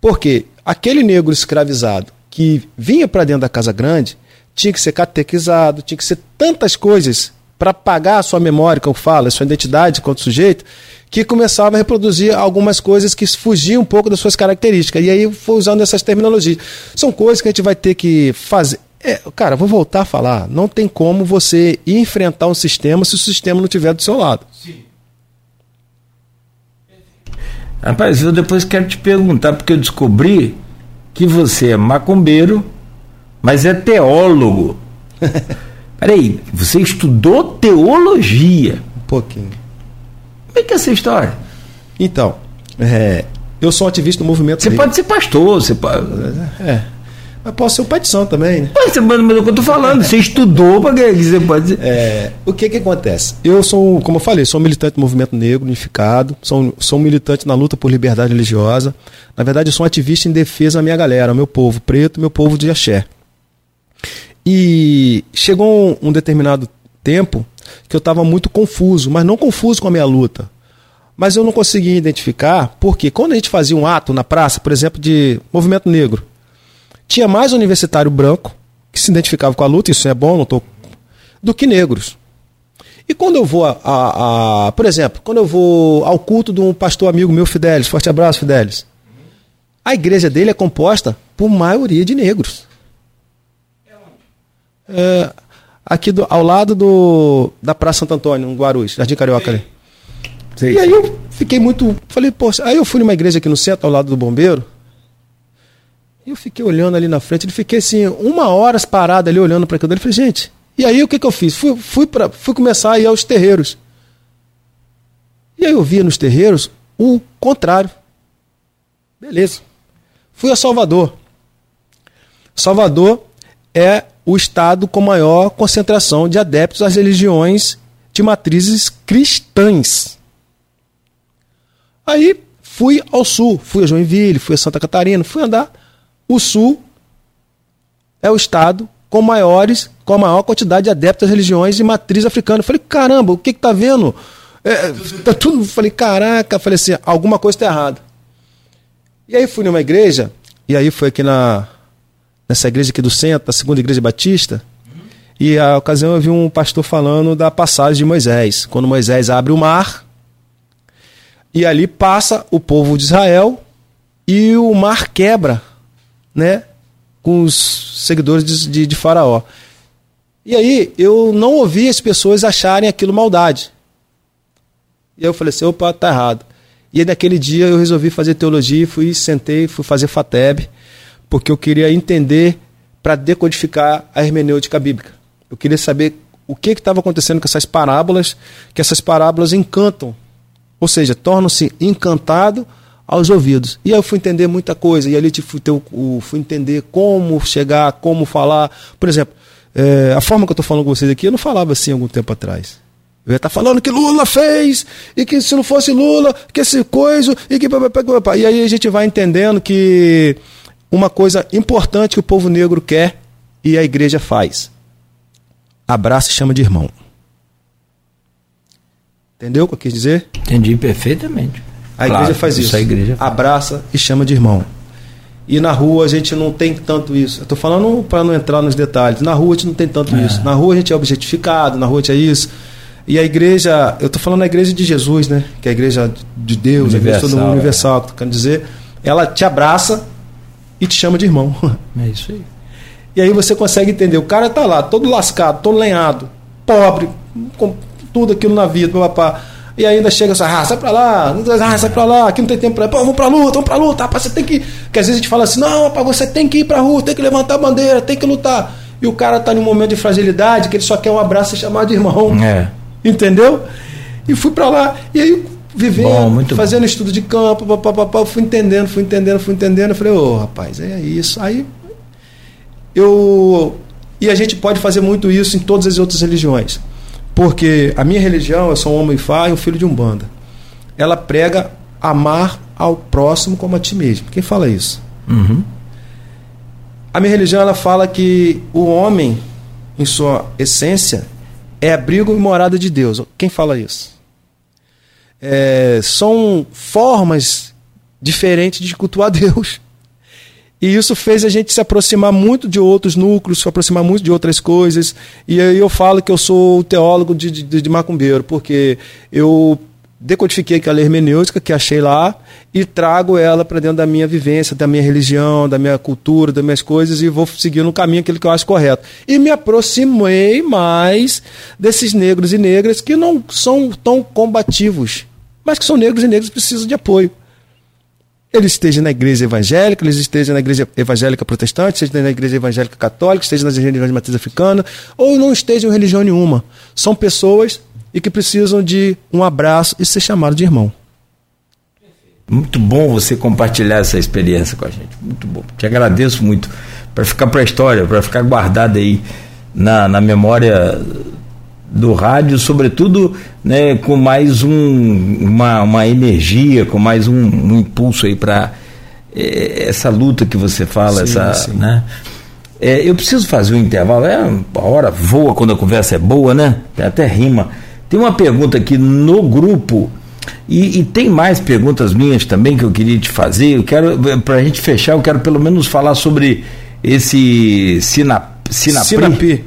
Porque aquele negro escravizado que vinha para dentro da casa grande tinha que ser catequizado, tinha que ser tantas coisas para pagar a sua memória, eu falo, a sua identidade enquanto sujeito, que começava a reproduzir algumas coisas que fugiam um pouco das suas características. E aí foi usando essas terminologias. São coisas que a gente vai ter que fazer. É, cara, vou voltar a falar. Não tem como você enfrentar um sistema se o sistema não estiver do seu lado. Rapaz, eu depois quero te perguntar, porque eu descobri que você é macumbeiro, mas é teólogo. (laughs) Peraí, você estudou teologia. Um pouquinho. Como é que é essa história? Então, é, eu sou um ativista do movimento Você pode ser pastor, você pode. É. Mas posso ser um pai de santo também, né? Mas, mas, mas é o que eu tô falando, você estudou para que você pode ser. É, o que que acontece? Eu sou, como eu falei, sou um militante do movimento negro unificado, sou, sou um militante na luta por liberdade religiosa. Na verdade, eu sou um ativista em defesa da minha galera, meu povo preto, meu povo de axé. E chegou um, um determinado tempo que eu estava muito confuso, mas não confuso com a minha luta. Mas eu não conseguia identificar, porque quando a gente fazia um ato na praça, por exemplo, de movimento negro, tinha mais universitário branco que se identificava com a luta, isso é bom, não tô, do que negros. E quando eu vou, a, a- a- por exemplo, quando eu vou ao culto de um pastor amigo meu, Fidelis, forte abraço, Fidelis, a igreja dele é composta por maioria de negros. É, aqui do- ao lado do, da Praça Santo Antônio, no Guarulhos, Jardim Carioca ali. Sei, E aí eu fiquei muito. Falei, poxa, aí eu fui numa igreja aqui no centro, ao lado do bombeiro. E eu fiquei olhando ali na frente, ele fiquei assim, uma hora parado ali olhando para aquilo dele. Falei, gente, e aí o que, que eu fiz? Fui, fui, pra, fui começar a ir aos terreiros. E aí eu via nos terreiros o contrário. Beleza. Fui a Salvador. Salvador é o estado com maior concentração de adeptos às religiões de matrizes cristãs. Aí fui ao sul, fui a Joinville, fui a Santa Catarina, fui andar. O sul é o estado com maiores, com a maior quantidade de adeptos às religiões de matriz africana. Eu falei, caramba, o que que tá vendo? É, tá tudo. Falei, caraca, falei assim, alguma coisa está errada. E aí fui numa igreja, e aí foi aqui na nessa igreja aqui do centro, a segunda igreja batista. E a ocasião eu vi um pastor falando da passagem de Moisés, quando Moisés abre o mar e ali passa o povo de Israel e o mar quebra, né, com os seguidores de, de, de Faraó. E aí eu não ouvi as pessoas acharem aquilo maldade. E eu falei assim, opa, tá errado. E aí naquele dia eu resolvi fazer teologia, fui, sentei, fui fazer FATEB, porque eu queria entender para decodificar a hermenêutica bíblica. Eu queria saber o que estava acontecendo com essas parábolas, que essas parábolas encantam, ou seja, tornam-se encantado aos ouvidos. E aí eu fui entender muita coisa, e ali fui, fui entender como chegar, como falar. Por exemplo, é, a forma que eu estou falando com vocês aqui, eu não falava assim algum tempo atrás. Eu ia estar falando que Lula fez, e que se não fosse Lula, que esse coisa, e que. E aí a gente vai entendendo que uma coisa importante que o povo negro quer e a igreja faz. Abraça e chama de irmão. Entendeu o que eu quis dizer? Entendi perfeitamente. A igreja claro, faz isso. A igreja faz. Abraça e chama de irmão. E na rua a gente não tem tanto isso. Eu estou falando para não entrar nos detalhes. Na rua a gente não tem tanto é. isso. Na rua a gente é objetificado, na rua a gente é isso. E a igreja, eu estou falando da igreja de Jesus, né? Que é a igreja de Deus, universal, a igreja todo mundo universal, que quero dizer. Ela te abraça e te chama de irmão. É isso aí. E aí você consegue entender. O cara tá lá, todo lascado, todo lenhado, pobre, com tudo aquilo na vida, papá. E ainda chega assim, ah, sai pra lá, ah, sai pra lá, aqui não tem tempo pra. Pô, vamos pra luta, vamos pra luta, rapaz, você tem que. Porque às vezes a gente fala assim, não, rapaz, você tem que ir pra rua, tem que levantar a bandeira, tem que lutar. E o cara tá num momento de fragilidade, que ele só quer um abraço e chamar de irmão. É. Entendeu? E fui pra lá. E aí, vivendo, Bom, fazendo bom. estudo de campo, papapá, fui entendendo, fui entendendo, fui entendendo. Eu falei, ô oh, rapaz, é isso. Aí eu. E a gente pode fazer muito isso em todas as outras religiões. Porque a minha religião, eu sou um homem e um filho de um banda. Ela prega amar ao próximo como a ti mesmo. Quem fala isso? Uhum. A minha religião ela fala que o homem, em sua essência, é abrigo e morada de Deus. Quem fala isso? É, são formas diferentes de cultuar (laughs) Deus. E isso fez a gente se aproximar muito de outros núcleos, se aproximar muito de outras coisas. E aí eu falo que eu sou teólogo de, de, de macumbeiro, porque eu decodifiquei aquela hermenêutica que achei lá e trago ela para dentro da minha vivência, da minha religião, da minha cultura, das minhas coisas e vou seguir no caminho aquele que eu acho correto. E me aproximei mais desses negros e negras que não são tão combativos, mas que são negros e negros precisam de apoio ele esteja na igreja evangélica, ele esteja na igreja evangélica protestante, esteja na igreja evangélica católica, esteja nas religiões de matriz africana, ou não esteja em religião nenhuma. São pessoas e que precisam de um abraço e ser chamado de irmão. Muito bom você compartilhar essa experiência com a gente. Muito bom. Te agradeço muito. Para ficar para a história, para ficar guardado aí na, na memória do rádio, sobretudo né, com mais um, uma, uma energia, com mais um, um impulso aí para é, essa luta que você fala, sim, essa, sim. né? É, eu preciso fazer um intervalo. É, a hora voa quando a conversa é boa, né? Até rima. Tem uma pergunta aqui no grupo e, e, tem mais perguntas minhas também que eu queria te fazer. Eu quero, para a gente fechar, eu quero pelo menos falar sobre esse Sinap, Sinapri.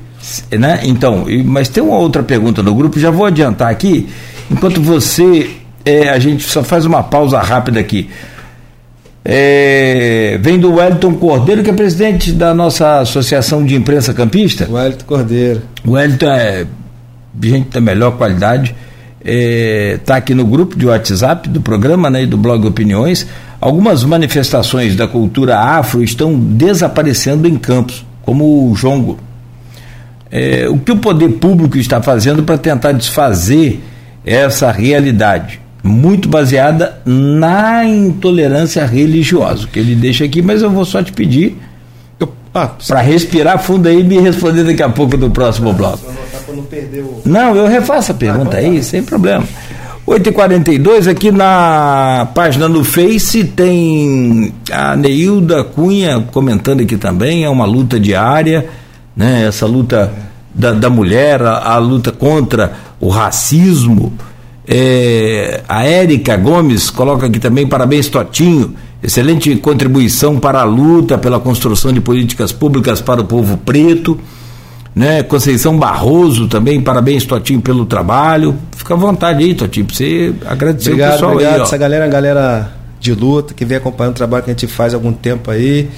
Né? Então, mas tem uma outra pergunta no grupo, já vou adiantar aqui, enquanto você, é, a gente só faz uma pausa rápida aqui. É, vem do Wellington Cordeiro, que é presidente da nossa Associação de Imprensa Campista. Wellington Cordeiro. O Wellington é gente da melhor qualidade. Está é, tá aqui no grupo de WhatsApp do programa né, e do blog Opiniões. Algumas manifestações da cultura afro estão desaparecendo em campos, como o jongo é, o que o poder público está fazendo para tentar desfazer essa realidade, muito baseada na intolerância religiosa, que ele deixa aqui, mas eu vou só te pedir ah, para respirar fundo aí e me responder daqui a pouco no próximo bloco. Não, eu refaço a pergunta aí, sem problema. 8h42, aqui na página do Face tem a Neilda Cunha comentando aqui também, é uma luta diária né? essa luta da, da mulher, a, a, luta contra o racismo. É, a Érica Gomes coloca aqui também parabéns, Totinho. Excelente contribuição para a luta pela construção de políticas públicas para o povo preto. Né? Conceição Barroso também, parabéns, Totinho, pelo trabalho. Fica à vontade aí, Totinho, para você agradecer obrigado, o pessoal obrigado. aí. Essa galera é a galera de luta que vem acompanhando o trabalho que a gente faz há algum tempo aí.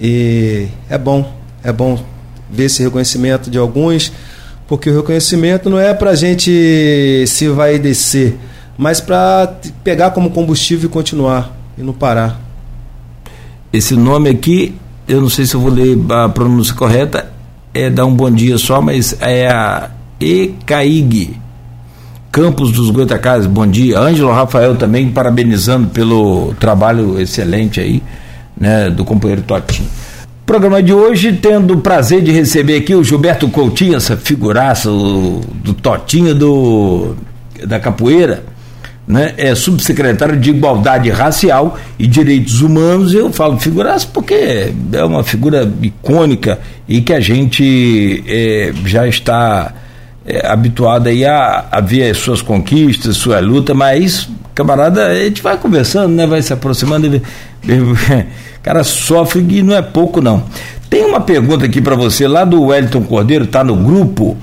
E é bom, é bom ver esse reconhecimento de alguns, porque o reconhecimento não é para a gente se vai descer, mas para pegar como combustível e continuar e não parar. Esse nome aqui, eu não sei se eu vou ler a pronúncia correta, é dar um bom dia só, mas é a ECAIG. Campos dos Goitacazes, bom dia. Ângelo Rafael também parabenizando pelo trabalho excelente aí, né, do companheiro Totinho. Programa de hoje, tendo o prazer de receber aqui o Gilberto Coutinho, essa figuraça do, do Totinho do, da Capoeira, né? é subsecretário de Igualdade Racial e Direitos Humanos. Eu falo figuraça porque é uma figura icônica e que a gente é, já está é, habituado aí a, a ver as suas conquistas, sua luta, mas, camarada, a gente vai conversando, né? vai se aproximando. Ele, cara sofre e não é pouco, não. Tem uma pergunta aqui para você, lá do Wellington Cordeiro, tá no grupo.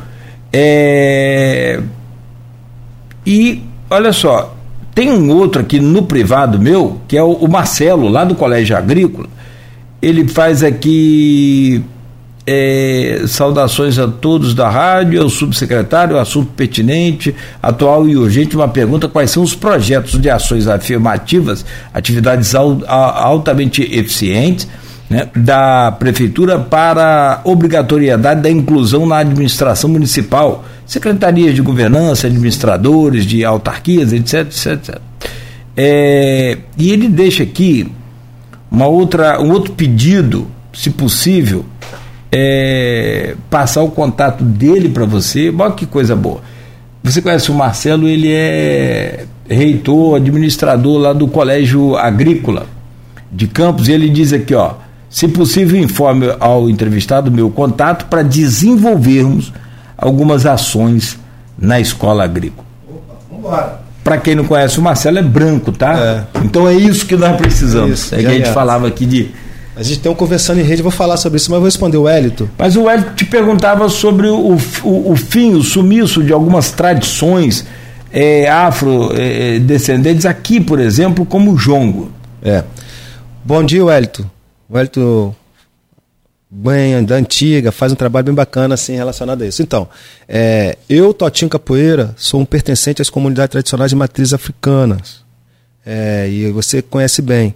É... E olha só, tem um outro aqui no privado meu, que é o, Marcelo, lá do Colégio Agrícola. Ele faz aqui é, saudações a todos da rádio, ao subsecretário, assunto pertinente, atual e urgente. Uma pergunta: quais são os projetos de ações afirmativas, atividades altamente eficientes né, da Prefeitura para obrigatoriedade da inclusão na administração municipal, secretarias de governança, administradores de autarquias, etc. etc, etc. É, e ele deixa aqui uma outra, um outro pedido, se possível, é, passar o contato dele para você. Olha que coisa boa. Você conhece o Marcelo, ele é reitor, administrador lá do Colégio Agrícola de Campos, e ele diz aqui, ó, se possível, informe ao entrevistado meu contato para desenvolvermos algumas ações na escola agrícola. Para quem não conhece, o Marcelo é branco, tá? É. Então é isso que nós precisamos. Isso, é que a gente falava aqui de a gente tem um conversando em rede, vou falar sobre isso, mas vou responder o Hélito. Mas o Hélito te perguntava sobre o, o, o fim, o sumiço de algumas tradições é, afrodescendentes, aqui, por exemplo, como o jongo. É. Bom dia, Hélito. O Hélito bem da antiga, faz um trabalho bem bacana assim relacionado a isso. Então, é, eu, Totinho Capoeira, sou um pertencente às comunidades tradicionais de matrizes africanas. É, e você conhece bem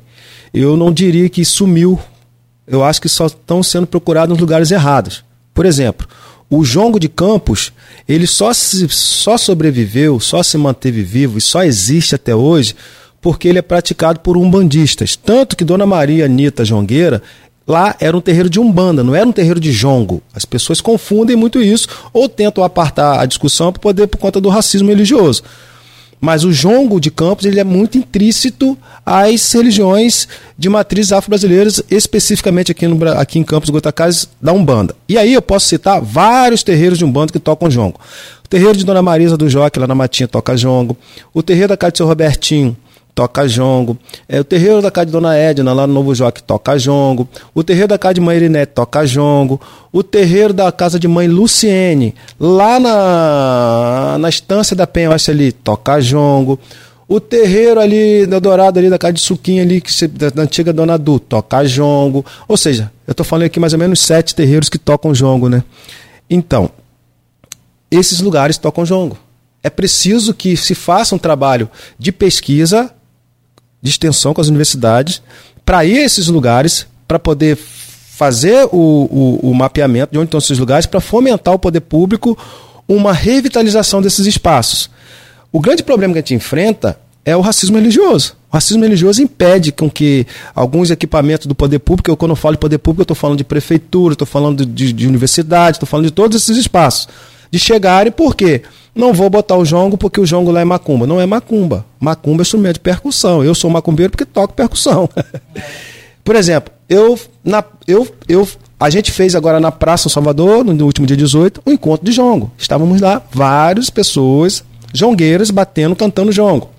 eu não diria que sumiu. Eu acho que só estão sendo procurados nos lugares errados. Por exemplo, o jongo de Campos, ele só, se, só sobreviveu, só se manteve vivo e só existe até hoje porque ele é praticado por umbandistas. Tanto que Dona Maria Anitta Jongueira, lá era um terreiro de umbanda, não era um terreiro de jongo. As pessoas confundem muito isso ou tentam apartar a discussão para poder por conta do racismo religioso. Mas o jongo de Campos ele é muito intrínseco às religiões de matriz afro-brasileiras, especificamente aqui, no, aqui em Campos Goitacazes, da Umbanda. E aí eu posso citar vários terreiros de Umbanda que tocam jongo. O terreiro de Dona Marisa do Joque, lá na Matinha, toca jongo. O terreiro da seu Robertinho, toca jongo. É, o terreiro da casa de Dona Edna, lá no Novo Joque, toca jongo. O terreiro da casa de Mãe Irinete, toca jongo. O terreiro da casa de Mãe Luciene, lá na, na estância da Penha, acho ali, toca jongo. O terreiro ali do Dourado, ali da casa de Suquinha, ali, que, da antiga Dona Du, toca jongo. Ou seja, eu estou falando aqui mais ou menos sete terreiros que tocam jongo, né? Então, esses lugares tocam jongo. É preciso que se faça um trabalho de pesquisa de extensão com as universidades para ir a esses lugares, para poder fazer o, o, o, mapeamento de onde estão esses lugares, para fomentar o poder público uma revitalização desses espaços. O grande problema que a gente enfrenta é o racismo religioso. O racismo religioso impede com que alguns equipamentos do poder público, eu quando eu falo de poder público, eu estou falando de prefeitura, estou falando de, de universidade, estou falando de todos esses espaços, de chegarem, por quê? Não vou botar o jongo porque o jongo lá é macumba. Não é macumba. Macumba é instrumento de percussão. Eu sou macumbeiro porque toco percussão. (laughs) Por exemplo, eu, na, eu, eu, a gente fez agora na Praça Salvador, no último dia 18, um encontro de jongo. Estávamos lá, várias pessoas, jongueiras, batendo, cantando jongo.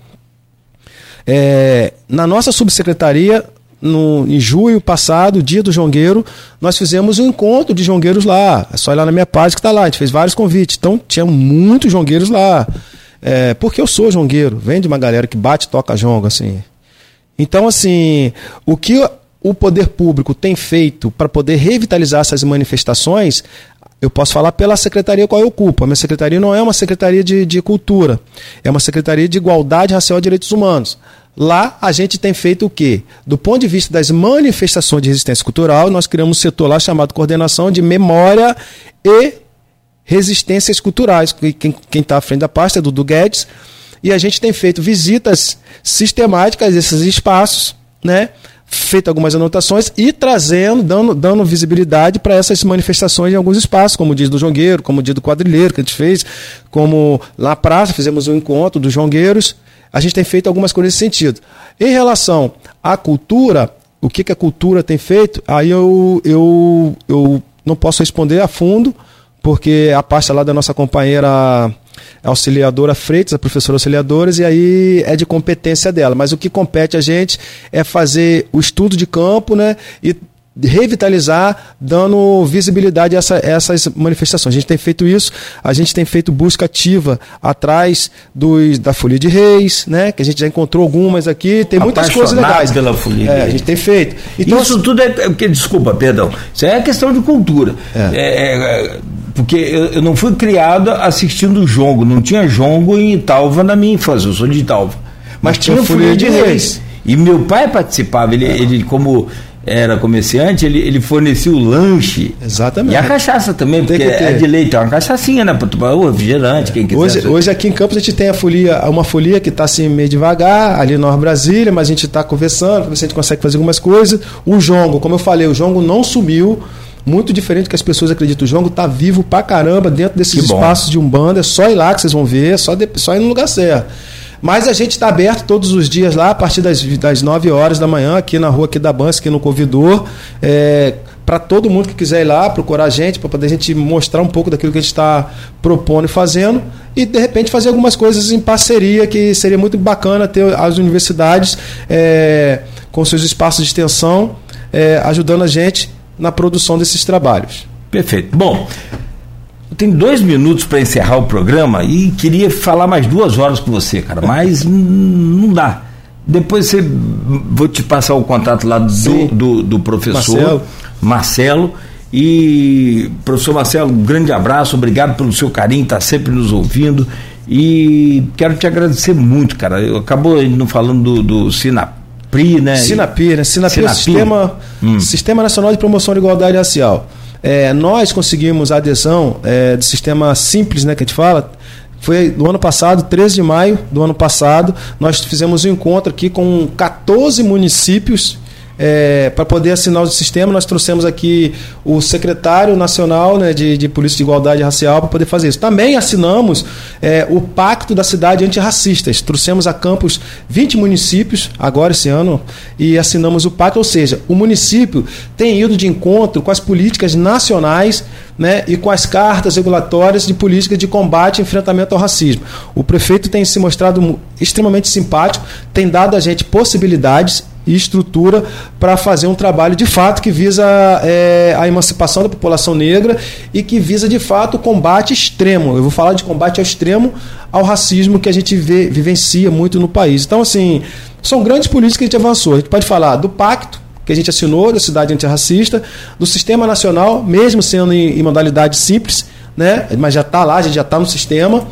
É, na nossa subsecretaria, no, em julho passado, dia do jongueiro, nós fizemos um encontro de jongueiros lá. É só ir lá na minha página que está lá. A gente fez vários convites. Então, tinha muitos jongueiros lá. É, porque eu sou jongueiro. Vem de uma galera que bate toca jongo, assim. Então, assim, o que o poder público tem feito para poder revitalizar essas manifestações, eu posso falar pela secretaria qual eu ocupo. A minha secretaria não é uma secretaria de, de cultura, é uma secretaria de igualdade racial e direitos humanos. Lá a gente tem feito o quê? Do ponto de vista das manifestações de resistência cultural, nós criamos um setor lá chamado Coordenação de Memória e Resistências Culturais. Quem está à frente da pasta é Dudu Guedes. E a gente tem feito visitas sistemáticas a esses espaços, né? feito algumas anotações e trazendo, dando, dando visibilidade para essas manifestações em alguns espaços, como o dia do Jongueiro, como o dia do Quadrilheiro que a gente fez, como na praça fizemos um encontro dos Jongueiros a gente tem feito algumas coisas nesse sentido. Em relação à cultura, o que, que a cultura tem feito, aí eu, eu, eu não posso responder a fundo, porque a pasta lá da nossa companheira auxiliadora Freitas, a professora auxiliadora, e aí é de competência dela. Mas o que compete a gente é fazer o estudo de campo, né? E revitalizar, dando visibilidade a essa, essas manifestações. A gente tem feito isso, a gente tem feito busca ativa atrás dos, da Folia de Reis, né? Que a gente já encontrou algumas aqui, tem muitas coisas legais. pela Folia é, A gente tem feito. Então, isso tudo é. Porque, desculpa, perdão. Isso é questão de cultura. É. É, é porque eu, eu, não fui criado assistindo jongo, não tinha jongo em Italva na minha infância, eu sou de Italva. Mas, Mas tinha Folia de Reis. Reis. E meu pai participava, ele, ele como era comerciante, ele, ele fornecia o lanche. Exatamente. E a cachaça também, porque é de leite, é uma cachaçinha, né? O refrigerante, é. quem quiser. Hoje, hoje aqui em Campos a gente tem a folia, uma folia que está assim meio devagar, ali no Brasília, mas a gente está conversando, para ver se a gente consegue fazer algumas coisas. O jongo, como eu falei, o jongo não sumiu. Muito diferente do que as pessoas acreditam. O jongo está vivo pra caramba dentro desses espaços de Umbanda. É só ir lá que vocês vão ver, é só, de, só ir no lugar certo. Mas a gente está aberto todos os dias lá, a partir das, das 9 horas da manhã, aqui na rua aqui da Bança, aqui no Convidor. É, para todo mundo que quiser ir lá, procurar a gente, para poder a gente mostrar um pouco daquilo que a gente está propondo e fazendo, e de repente fazer algumas coisas em parceria, que seria muito bacana ter as universidades é, com seus espaços de extensão é, ajudando a gente na produção desses trabalhos. Perfeito. Bom, tenho dois minutos para encerrar o programa e queria falar mais duas horas com você, cara, mas (laughs) não dá. Depois você vou te passar o contato lá do, do, do, professor Marcelo. Marcelo. E professor Marcelo, um grande abraço, obrigado pelo seu carinho, está sempre nos ouvindo. E quero te agradecer muito, cara. Eu acabou não falando do, do Sinapri, né? Sinapri, né? Sinapri, Sinapri. É o Sistema, hum. Sistema Nacional de Promoção de Igualdade Racial. É, nós conseguimos a adesão é, do sistema simples, né, que a gente fala, foi no ano passado, 13 de maio do ano passado, nós fizemos um encontro aqui com 14 municípios é, para poder assinar o sistema, nós trouxemos aqui o secretário nacional né, de, de Polícia de Igualdade Racial para poder fazer isso. Também assinamos é, o Pacto da Cidade Antirracistas. Trouxemos a campus 20 municípios, agora esse ano, e assinamos o pacto, ou seja, o município tem ido de encontro com as políticas nacionais né, e com as cartas regulatórias de política de combate e enfrentamento ao racismo. O prefeito tem se mostrado extremamente simpático, tem dado a gente possibilidades e estrutura para fazer um trabalho de fato que visa é, a emancipação da população negra e que visa de fato o combate extremo. Eu vou falar de combate ao extremo ao racismo que a gente vê, vivencia muito no país. Então, assim, são grandes políticas que a gente avançou. A gente pode falar do pacto que a gente assinou da cidade antirracista, do sistema nacional, mesmo sendo em, em modalidade simples, né? mas já está lá, a gente já está no sistema.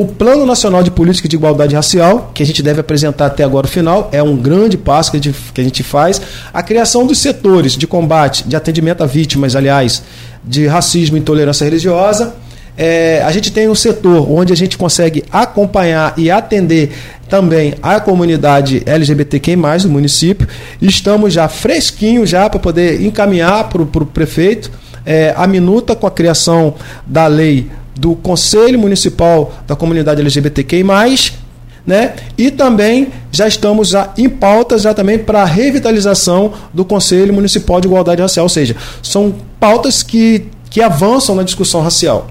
O Plano Nacional de Política de Igualdade Racial, que a gente deve apresentar até agora o final, é um grande passo que a gente, que a gente faz. A criação dos setores de combate, de atendimento a vítimas, aliás, de racismo e intolerância religiosa. É, a gente tem um setor onde a gente consegue acompanhar e atender também a comunidade LGBTQ+, do município. Estamos já fresquinho já para poder encaminhar para o prefeito é, a minuta com a criação da lei do Conselho Municipal da Comunidade LGBTQI+, né? E também já estamos já em pauta já também para a revitalização do Conselho Municipal de Igualdade Racial, ou seja, são pautas que, que avançam na discussão racial.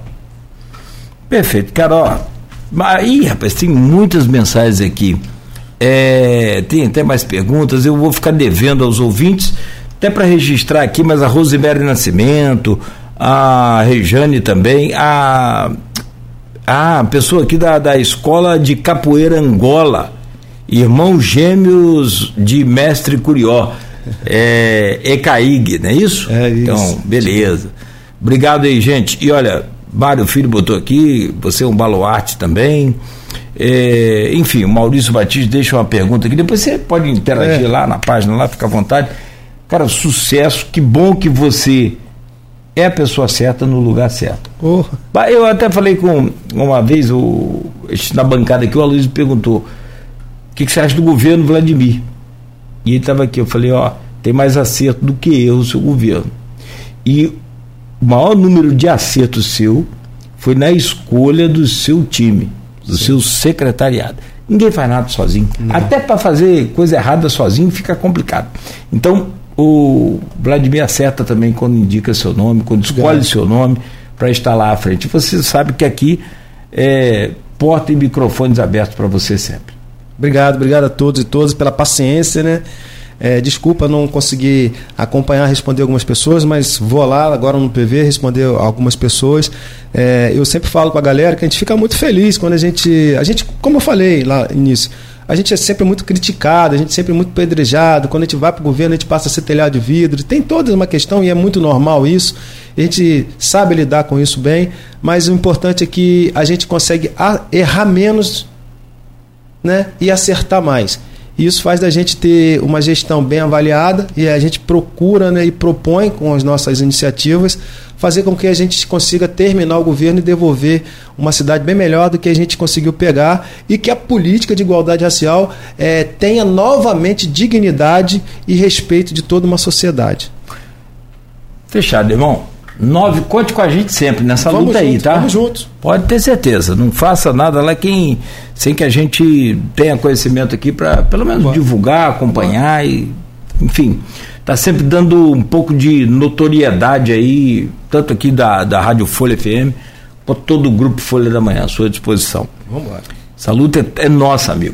Perfeito, Carol. Aí, rapaz, tem muitas mensagens aqui. É, tem até mais perguntas, eu vou ficar devendo aos ouvintes, até para registrar aqui, mas a Rosemary Nascimento, a Rejane também, a, a pessoa aqui da, da escola de capoeira Angola, irmãos gêmeos de mestre Curió, é, ECAIG, não é isso? É isso. Então, beleza. Obrigado aí, gente. E olha, Mário Filho botou aqui, você é um baluarte também. É, enfim, o Maurício Batista deixa uma pergunta aqui, depois você pode interagir é. lá na página, lá, fica à vontade. Cara, sucesso, que bom que você é a pessoa certa no lugar certo. Oh. Eu até falei com uma vez o, na bancada aqui, o Aloysio perguntou: o que, que, você acha do governo Vladimir? E ele estava aqui, eu falei, ó, tem mais acerto do que eu, o seu governo. E o maior número de acertos seu foi na escolha do seu time, do Sim. seu secretariado. Ninguém faz nada sozinho. Não. Até para fazer coisa errada sozinho fica complicado. Então, o Vladimir acerta também quando indica seu nome, quando escolhe seu nome para estar lá à frente. Você sabe que aqui é porta e microfones abertos para você sempre. Obrigado, obrigado a todos e todas pela paciência, né? É, desculpa não conseguir acompanhar, responder algumas pessoas, mas vou lá agora no PV responder algumas pessoas. É, eu sempre falo com a galera que a gente fica muito feliz quando a gente. A gente, como eu falei lá no início, a gente é sempre muito criticado, a gente é sempre muito pedrejado. Quando a gente vai para o governo, a gente passa a ser telhado de vidro. Tem toda uma questão e é muito normal isso. A gente sabe lidar com isso bem, mas o importante é que a gente consegue errar menos né, e acertar mais. E isso faz da gente ter uma gestão bem avaliada e a gente procura né, e propõe com as nossas iniciativas fazer com que a gente consiga terminar o governo e devolver uma cidade bem melhor do que a gente conseguiu pegar e que a política de igualdade racial é, tenha novamente dignidade e respeito de toda uma sociedade. Fechado, irmão. Nove, conte com a gente sempre nessa vamos luta juntos, aí, tá? Vamos juntos. Pode ter certeza. Não faça nada lá quem, sem que a gente tenha conhecimento aqui para pelo menos divulgar, acompanhar e, enfim, tá sempre dando um pouco de notoriedade aí, tanto aqui da, da Rádio Folha FM, quanto todo o grupo Folha da Manhã à sua disposição. Vamos lá. Essa luta é, é nossa, amigo.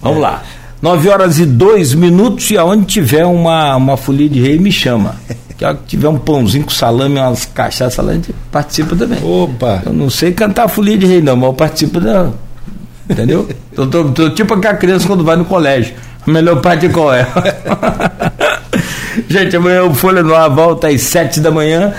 Vamos é. lá. 9 horas e 2 minutos e aonde tiver uma, uma folia de rei, me chama. (laughs) que a tiver um pãozinho com salame, umas cachaças lá, a gente participa também. Opa! Eu não sei cantar a folia de rei, não, mas eu participo da. Entendeu? (laughs) tô, tô, tô, tipo aquela criança quando vai no colégio. A melhor parte qual é? (laughs) gente, amanhã o Folha no Ar volta às 7 da manhã.